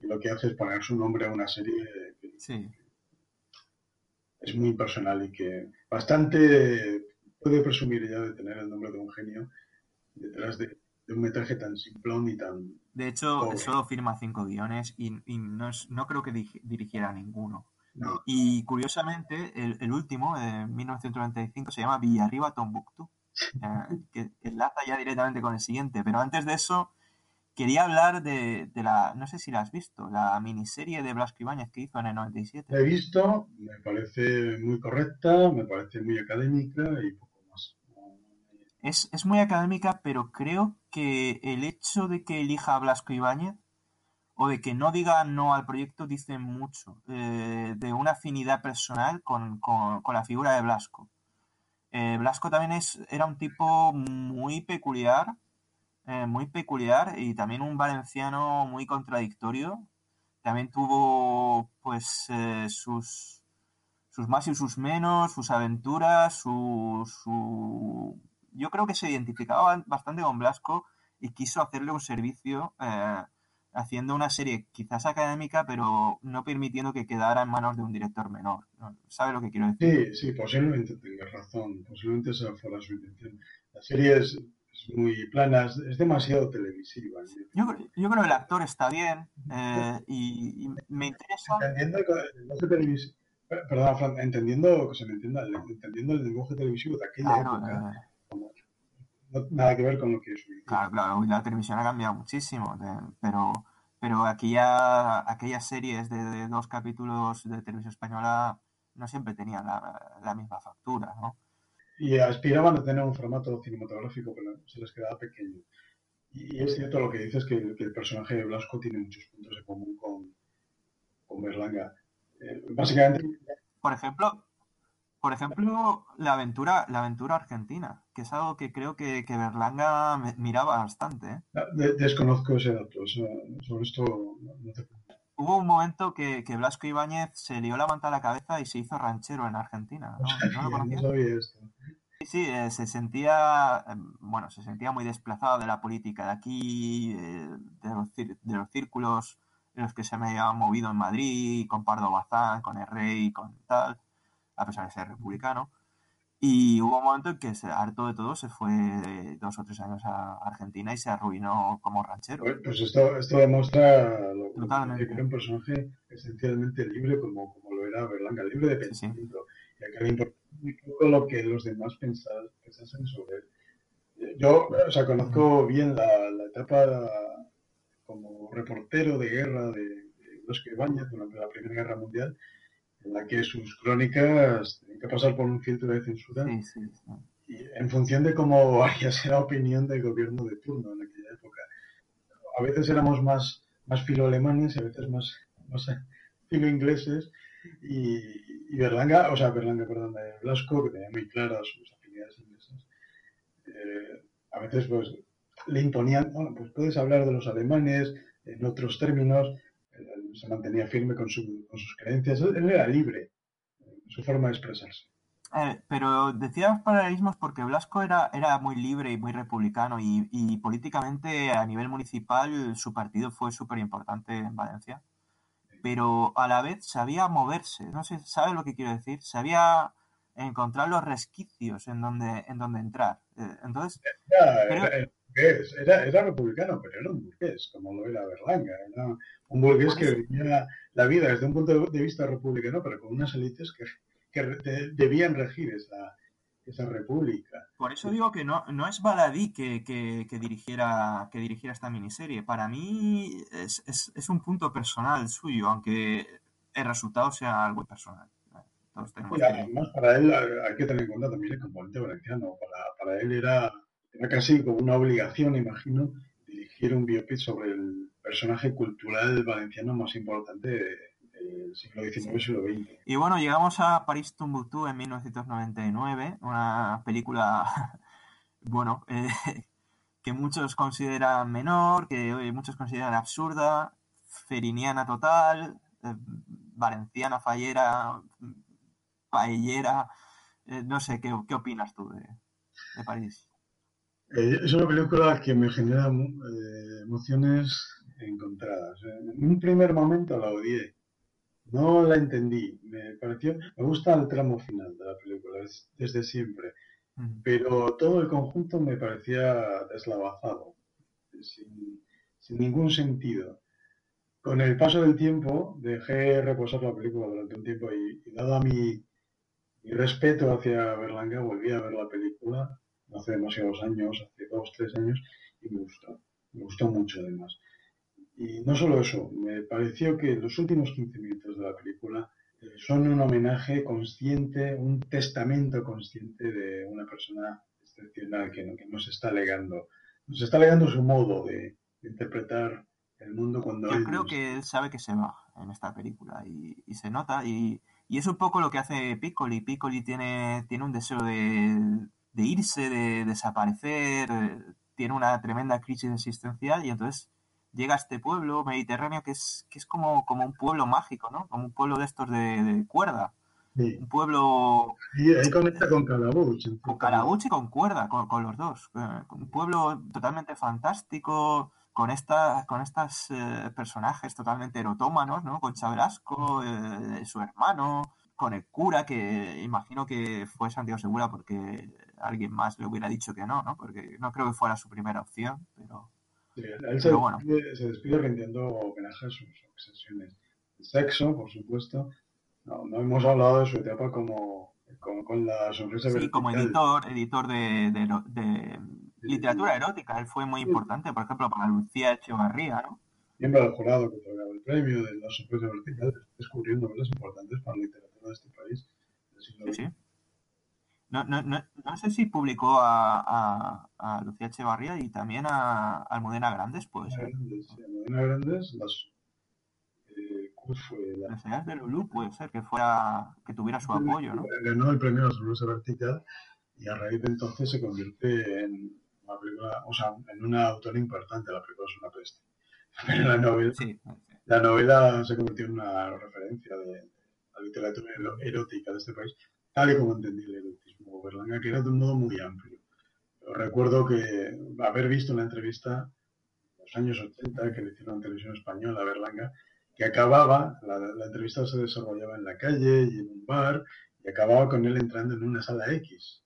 y lo que hace es poner su nombre a una serie que Sí. es muy personal y que bastante puede presumir ya de tener el nombre de un genio detrás de, de un metraje tan simplón y tan... De hecho, pobre. solo firma cinco guiones y, y no, es- no creo que dirigiera ninguno. No. Y curiosamente, el, el último, de 1995, se llama Villarriba Tombuctú, eh, que, que enlaza ya directamente con el siguiente. Pero antes de eso, quería hablar de, de la, no sé si la has visto, la miniserie de Blasco Ibáñez que hizo en el 97. La he visto, me parece muy correcta, me parece muy académica y poco más. Es, es muy académica, pero creo que el hecho de que elija a Blasco Ibáñez o de que no diga no al proyecto dice mucho eh, de una afinidad personal con, con- la figura de Blasco. Eh, Blasco también es, era un tipo muy peculiar, eh, muy peculiar y también un valenciano muy contradictorio. También tuvo pues sus, sus más y sus menos, sus aventuras, su, su... Yo creo que se identificaba bastante con Blasco y quiso hacerle un servicio eh, haciendo una serie quizás académica, pero no permitiendo que quedara en manos de un director menor. ¿no? ¿Sabe lo que quiero decir? Sí, sí, posiblemente tengas razón. Posiblemente esa fuera su intención. La serie es, es muy plana, es, es demasiado televisiva. Yo, yo creo que el actor está bien eh, y, y me interesa. Entendiendo el lenguaje televisivo, perdón, Fran, entendiendo, que se me entienda, entendiendo el lenguaje televisivo de aquella Claro, época, no- nada que ver con lo que es hoy. Claro, claro, la televisión ha cambiado muchísimo, de- pero, pero aquella, aquellas series de, de dos capítulos de televisión española no siempre tenían la, la misma factura, ¿no? Y aspiraban a tener un formato cinematográfico, pero se les quedaba pequeño. Y es cierto lo que dices, que, el- que el personaje de Blasco tiene muchos puntos en común con, con Berlanga. Eh, básicamente, Por ejemplo, por ejemplo, la aventura, la aventura argentina, que es algo que creo que, que Berlanga miraba bastante, ¿eh? de- desconozco ese dato, eso- sobre esto no, te Hubo un momento que, que Blasco Ibáñez se lió la manta a la cabeza y se hizo ranchero en Argentina, ¿no? ¿No lo no esto. Sí, sí, eh, se sentía, eh, bueno, se sentía muy desplazado de la política de aquí, de los, de los círculos en los que se me había movido en Madrid, con Pardo Bazán, con el rey, con tal, a pesar de ser republicano. Y hubo un momento en que se harto de todo, se fue dos o tres años a Argentina y se arruinó como ranchero. Pues, pues esto, esto demuestra lo, que era un personaje esencialmente libre como, como lo era Berlanga, libre de pensamiento. Y a que le importaba muy poco lo que los demás pensa- pensasen sobre él. Yo, o sea, conozco bien la, la etapa como reportero de guerra de, de Blasco Ibáñez durante la Primera Guerra Mundial, en la que sus crónicas tenían que pasar por un filtro de censura Sí, sí, sí. y en función de cómo vaya ser la opinión del gobierno de turno en aquella época. A veces éramos más, más filo-alemanes y a veces más, más filo-ingleses. Y, y Berlanga, o sea, Berlanga, perdón, Blasco, que tenía muy claras sus afinidades inglesas, eh, a veces pues le imponían, bueno, pues puedes hablar de los alemanes en otros términos, se mantenía firme con, su- con sus creencias, él era libre en su forma de expresarse. Eh, pero decías paralelismos porque Blasco era, era muy libre y muy republicano y, y políticamente a nivel municipal su partido fue súper importante en Valencia, pero a la vez sabía moverse, no sé, ¿sabes lo que quiero decir? Sabía encontrar los resquicios en donde, en donde entrar. Eh, entonces, Era, creo- era- era burgués, era, era republicano, pero era un burgués, como lo era Berlanga. Era un burgués que vivía la vida desde un punto de vista republicano, pero con unas élites que, que debían regir esa, esa república. Por eso digo que no, no es Baladí que, que- que dirigiera, que dirigiera esta miniserie. Para mí es, es- es un punto personal suyo, aunque el resultado sea algo personal. Todos tenemos Y que- además, para él hay hay que tener en cuenta también el componente valenciano. Para, para él era, era casi como una obligación, imagino, dirigir un biopic sobre el personaje cultural valenciano más importante del siglo XIX y siglo XX. Y bueno, llegamos a París Tumbuctú en 1999, una película, bueno, eh, que muchos consideran menor, que hoy muchos consideran absurda, feriniana total, eh, valenciana fallera, paellera, eh, no sé, ¿qué, qué opinas tú de, de París? Eh, es una película que me genera eh, emociones encontradas. En un primer momento la odié. No la entendí. Me pareció, me gusta el tramo final de la película, es desde siempre. Pero todo el conjunto me parecía deslavazado, sin, sin ningún sentido. Con el paso del tiempo, dejé reposar la película durante un tiempo y, y dado mi, mi respeto hacia Berlanga, volví a ver la película hace demasiados años, hace dos, tres años, y me gustó. Me gustó mucho además. Y no solo eso, me pareció que los últimos 15 minutos de la película eh, son un homenaje consciente, un testamento consciente de una persona excepcional que, que nos está legando, nos está legando su modo de, de interpretar el mundo cuando Yo creo no que él sabe que se va en esta película y, y se nota y, y es un poco lo que hace Piccoli. Piccoli tiene, tiene un deseo de, de irse, de desaparecer, eh, tiene una tremenda crisis existencial y entonces llega a este pueblo mediterráneo que es, que es como, como un pueblo mágico, ¿no? Como un pueblo de estos de, de cuerda. Sí. Un pueblo Y ahí conecta con Calabuch. con Calabuch y con Cuerda, con, con los dos. Eh, Un pueblo totalmente fantástico, con esta, con estos personajes totalmente erotómanos, ¿no? Con Velasco, eh, su hermano, con el cura, que imagino que fue Santiago Segura porque alguien más le hubiera dicho que no, ¿no? Porque no creo que fuera su primera opción, pero, Sí, él se, pero bueno. despide, se despide rindiendo homenaje a sus obsesiones. El sexo, por supuesto. No, no hemos hablado de su etapa como, con, con la sonrisa Sí, como editor, editor de, de de literatura erótica, él fue muy importante, por ejemplo, para Lucía Echevarría, ¿no? Miembro del jurado que otorgaba el premio de la sorpresa vertical, descubriendo novelas importantes para la literatura de este país. del siglo Sí, XX. sí. No, no, no, no sé si publicó a, a, a Lucía Echevarría y también a Almudena Grandes, pues. Grandes, sí, Almudena Grandes, las, eh, ¿cuál fue? La- Las de Lulú puede ser que fuera, que tuviera su apoyo, ¿no? ganó el premio a la sorpresa vertical y a raíz de entonces se convierte en una película, o sea, en una autora importante. La película es una peste. Pero la novela, la novela se convirtió en una referencia de la literatura erótica de este país, tal y como entendí el erotismo Berlanga, que era de un modo muy amplio. Yo recuerdo que haber visto una entrevista en los años 80 que le hicieron en televisión española a Berlanga, que acababa, la, la entrevista se desarrollaba en la calle y en un bar, y acababa con él entrando en una sala X.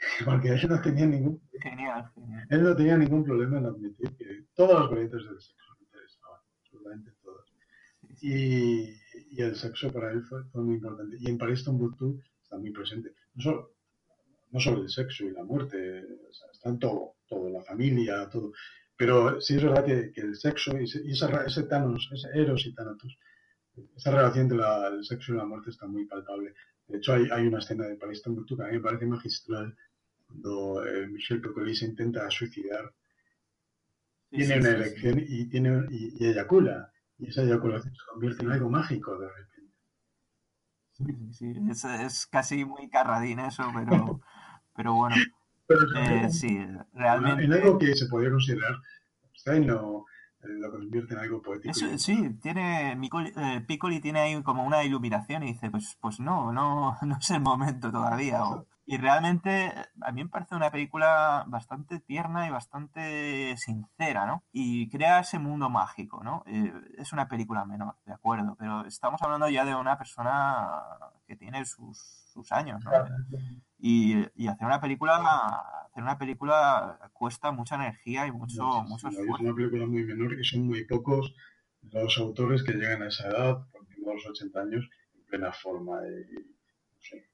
Porque él no tenía ningún, Genial, genial. él no tenía ningún problema en admitir que todas las variantes del sexo le interesaban, absolutamente todas. Y, y el sexo para él fue, muy importante. Y en París Tombuctú está muy presente. No solo, no solo el sexo y la muerte, o sea, está en todo, todo, la familia, todo. Pero sí es verdad que, que el sexo y ese, y ese Thanos, ese Eros y Thanatos, esa relación entre el sexo y la muerte está muy palpable. De hecho, hay, hay una escena de París Tombuctú que a mí me parece magistral, cuando eh, Michel Piccoli se intenta suicidar, Sí, tiene sí, una sí, erección y, tiene, y, y eyacula. Y esa eyaculación se convierte en algo mágico de repente. Sí, sí, sí. Es, es casi muy carradín eso, pero, pero bueno. Pero Eh, sí, En realmente. algo que se podría considerar obsceno, eh, lo convierte en algo poético. Eso, sí, tiene Micoli- eh, Piccoli tiene ahí como una iluminación y dice, pues, pues no, no, no es el momento todavía. o- y realmente a mí me parece una película bastante tierna y bastante sincera, ¿no? Y crea ese mundo mágico, ¿no? Eh, es una película menor, de acuerdo, pero estamos hablando ya de una persona que tiene sus, sus años, ¿no? Y, y hacer una película, hacer una película cuesta mucha energía y mucho, mucho Es una película muy menor y son muy pocos los autores que llegan a esa edad, por de los 80 años, en plena forma. Y, no sé,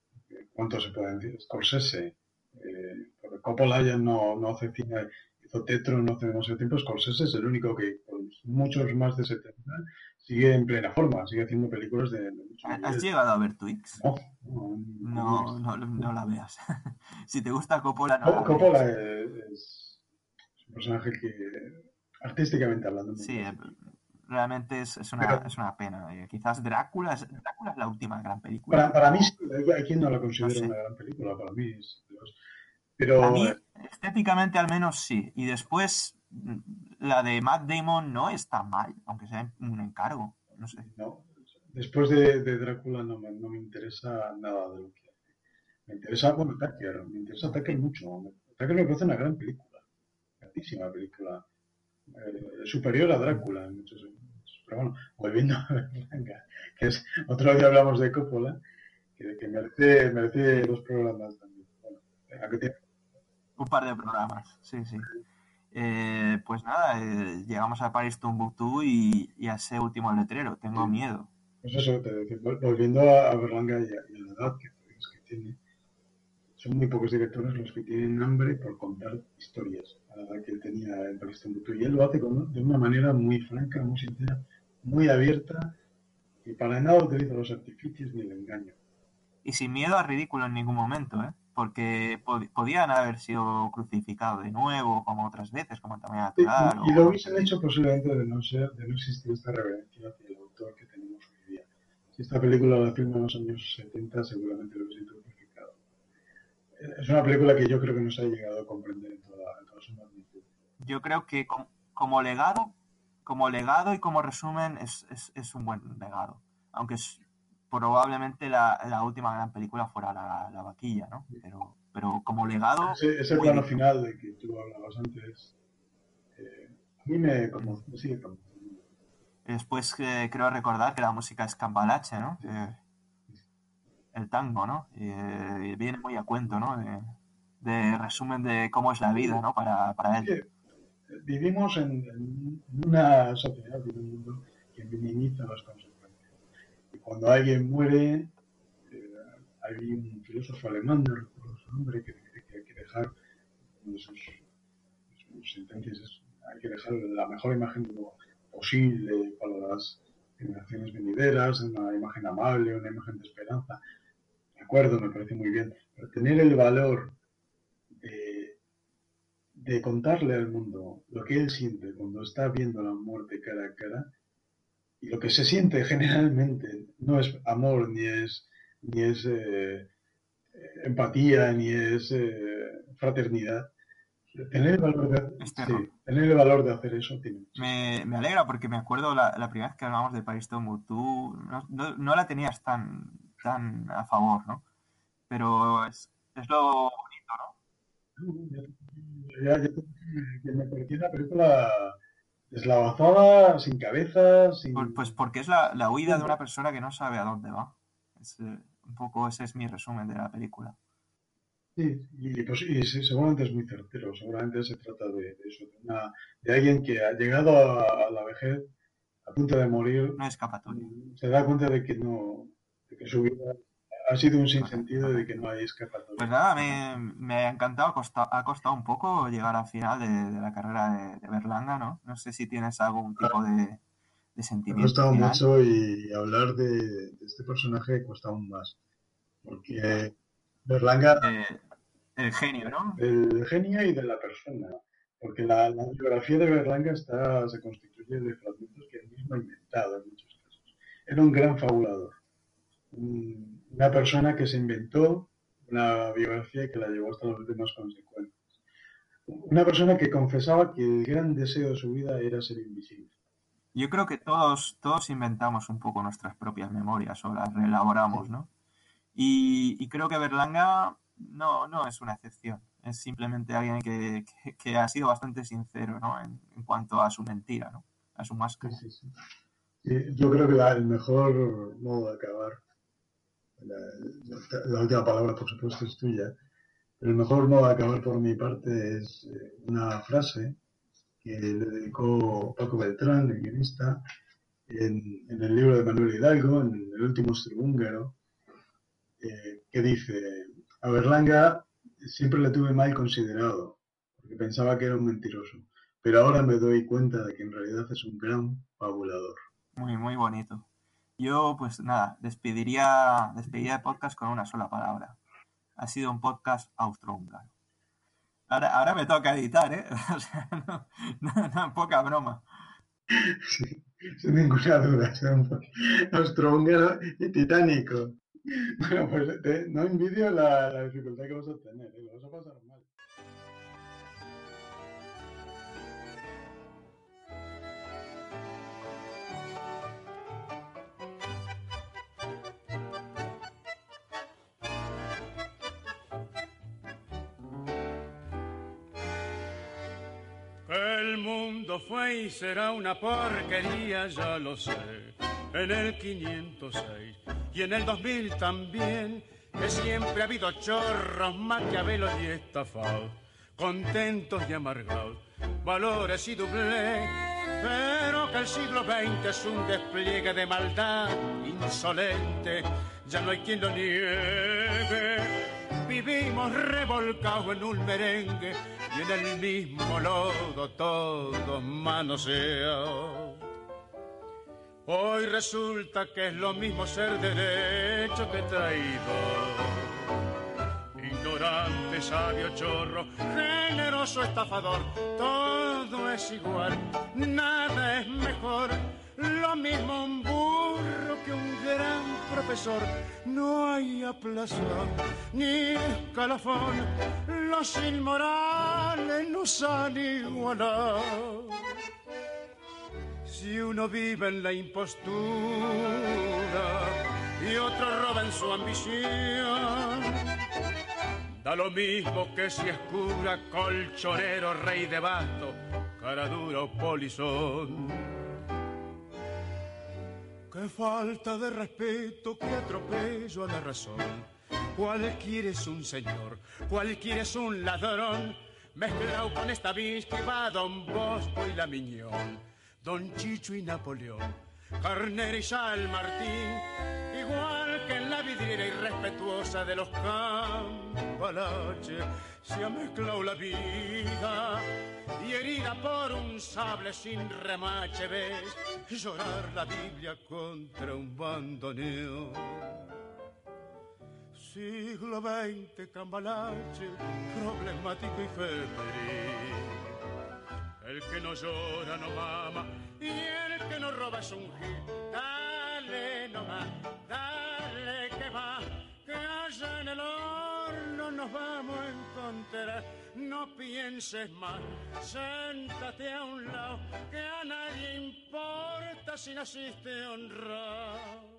¿cuánto se puede decir? Scorsese, eh, porque Coppola ya no, no hace cine, hizo Tetro no hace demasiado tiempo, Scorsese es el único que, con muchos más de 70, sigue en plena forma, sigue haciendo películas de, de ¿Has llegado a ver Twix? No, no, No, no, no la veas. si te gusta Coppola, no la Co- Coppola es, es un personaje que, artísticamente hablando, Sí, realmente es, es una, Pero- es una pena. Eh, Quizás Drácula es, Drácula es la última gran película. Para, para mí, sí, hay quien no la considera No sé. una gran película, para mí es Pero mí, estéticamente al menos sí. Y después, mm, la de Matt Damon no está mal, aunque sea un encargo. No sé. no, después de, de Drácula no me, no me interesa nada de lo que hace. Me interesa, bueno, Tucker, me interesa Tucker mucho. Tucker me parece una gran película, grandísima película, eh, superior a Drácula en muchos sentidos. Pero bueno, volviendo a Berlanga, que es, otro día hablamos de Coppola, que, que merece, merece dos programas también. Bueno, tiene Un par de programas, sí, sí. Eh, pues nada, eh, llegamos a París Tombuctú y, y a ese último letrero. Tengo miedo. Pues eso, te decía, volviendo a, Berlanga y a, y a la edad que, es que tiene, son muy pocos directores los que tienen hambre por contar historias a la edad que él tenía en París Tombuctú. Y él lo hace con- de una manera muy franca, muy sincera, muy abierta y para nada utiliza los artificios ni el engaño. Y sin miedo al ridículo en ningún momento, ¿eh? Porque pod- podían haber sido crucificados de nuevo, como otras veces, como también Y, natural. y lo hubiesen hecho posiblemente de no ser, de no existir esta reverencia hacia el autor que tenemos hoy día. Si esta película la filma en los años 70, seguramente lo hubiesen crucificado. Es una película que yo creo que no se ha llegado a comprender en toda, en toda su magnitud. Yo creo que com- como legado, como legado y como resumen es, es, es un buen legado. Aunque es- probablemente la, la última gran película fuera la, la vaquilla, ¿no? Pero, pero como legado... Ese, ese plano bien. final de que tú hablabas antes, eh, a mí me, conmo- me sigue conmoviendo. Después eh, creo recordar que la música es Cambalache, ¿no? Eh, el tango, ¿no? Y, y viene muy a cuento, ¿no? De, de resumen de cómo es la vida, ¿no? Para, para él. Vivimos en, una sociedad, en un mundo que minimiza las consecuencias. Y cuando alguien muere, eh, hay un filósofo alemán, no recuerdo su nombre, que dice que hay que dejar, de sus, sus sentencias hay que dejar la mejor imagen posible para las generaciones venideras, una imagen amable, una imagen de esperanza. De acuerdo, me parece muy bien, pero tener el valor de contarle al mundo lo que él siente cuando está viendo la muerte cara a cara, y lo que se siente generalmente no es amor, ni es, ni es eh, empatía, ni es eh, fraternidad. Tener el valor de, sí, tener el valor de hacer eso tiene Me, me alegra porque me acuerdo la, la primera vez que hablamos de Paris Tombu, tú no, no, no la tenías tan, tan a favor, ¿no? Pero es, es lo bonito, ¿no? Ya, ya, que me parecía una película deslavazada, sin cabeza, sin... Pues, pues porque es la, la, huida de una persona que no sabe a dónde va. Es, eh, un poco ese es mi resumen de la película. Sí, y, pues, y sí, seguramente es muy certero, seguramente se trata de, de eso, de, una, de, alguien que ha llegado a, a, la vejez, a punto de morir, no escapatoria. se da cuenta de que no, de que su vida ha sido un sinsentido de que no hay escapatoria. Pues nada, me, me ha encantado, ha costado, ha costado, un poco llegar al final de, de la carrera de, de, Berlanga, ¿no? No sé si tienes algún tipo de, de sentimiento. Me ha costado final. mucho y hablar de, de, este personaje cuesta aún más, porque Berlanga... Eh, el genio, ¿no? El genio y de la persona. Porque la, la, biografía de Berlanga está, se constituye de fragmentos que él mismo ha inventado en muchos casos. Era un gran fabulador. Un, una persona que se inventó una biografía que la llevó hasta las últimas consecuencias. Una persona que confesaba que el gran deseo de su vida era ser invisible. Yo creo que todos, todos inventamos un poco nuestras propias memorias o las reelaboramos, sí. ¿no? Y, y creo que Berlanga no, no es una excepción. Es simplemente alguien que, que, que ha sido bastante sincero ¿no? en, en, cuanto a su mentira, ¿no? a su máscara. Sí, sí, sí. yo creo que la, el mejor modo de acabar, la, la, última palabra por supuesto es tuya, pero el mejor modo de acabar por mi parte es eh, una frase que le dedicó Paco Beltrán, el guionista, en, en, el libro de Manuel Hidalgo, en el último húngaro, eh, que dice, a Berlanga siempre le tuve mal considerado, porque pensaba que era un mentiroso, pero ahora me doy cuenta de que en realidad es un gran fabulador. Muy, muy bonito. Yo, pues nada, despediría, despediría el podcast con una sola palabra. Ha sido un podcast austrohúngaro. Ahora, ahora me toca editar, ¿eh? O sea, no, no, no poca broma. Sí, sin ninguna duda, austrohúngaro y titánico. Bueno, pues te, no envidio la, la, dificultad que vas a tener, ¿eh? vas a pasar mundo fue y será una porquería, ya lo sé. En el 506 y en el 2000 también, que siempre ha habido chorros, maquiavelos y estafados, contentos y amargados, valores y doble, pero que el siglo XX es un despliegue de maldad insolente, ya no hay quien lo niegue. Vivimos revolcados en un merengue y en el mismo lodo todos manoseados. Hoy resulta que es lo mismo ser derecho que traidor. Ignorante, sabio, chorro, generoso, estafador, todo es igual, nada es mejor. Lo mismo un burro que un gran profesor. No hay aplazón ni escalafón. Los inmorales nos han igualado. Si uno vive en la impostura y otro roba en su ambición. Da lo mismo que si es cura, colchonero, rey de basto, cara dura o polizón. Qué falta de respeto, qué atropello a la razón. Cualquiera es un señor, cualquiera es un ladrón. Mezclado con esta que va Don Bosco y la Miñón, Don Chicho y Napoleón, Carnera y San Martín, igual que en la vidriera irrespetuosa de los cambalaches, se ha mezclado la vida y herida por un sable sin remache ves llorar la Biblia contra un bandoneón siglo XX, cambalache, problemático y febril. El que no llora no mama y el que no roba es un gil. Dale nomás, dale que va, que allá en el horno nos vamos a encontrar. No pienses más, siéntate a un lado, que a nadie importa si naciste honrado.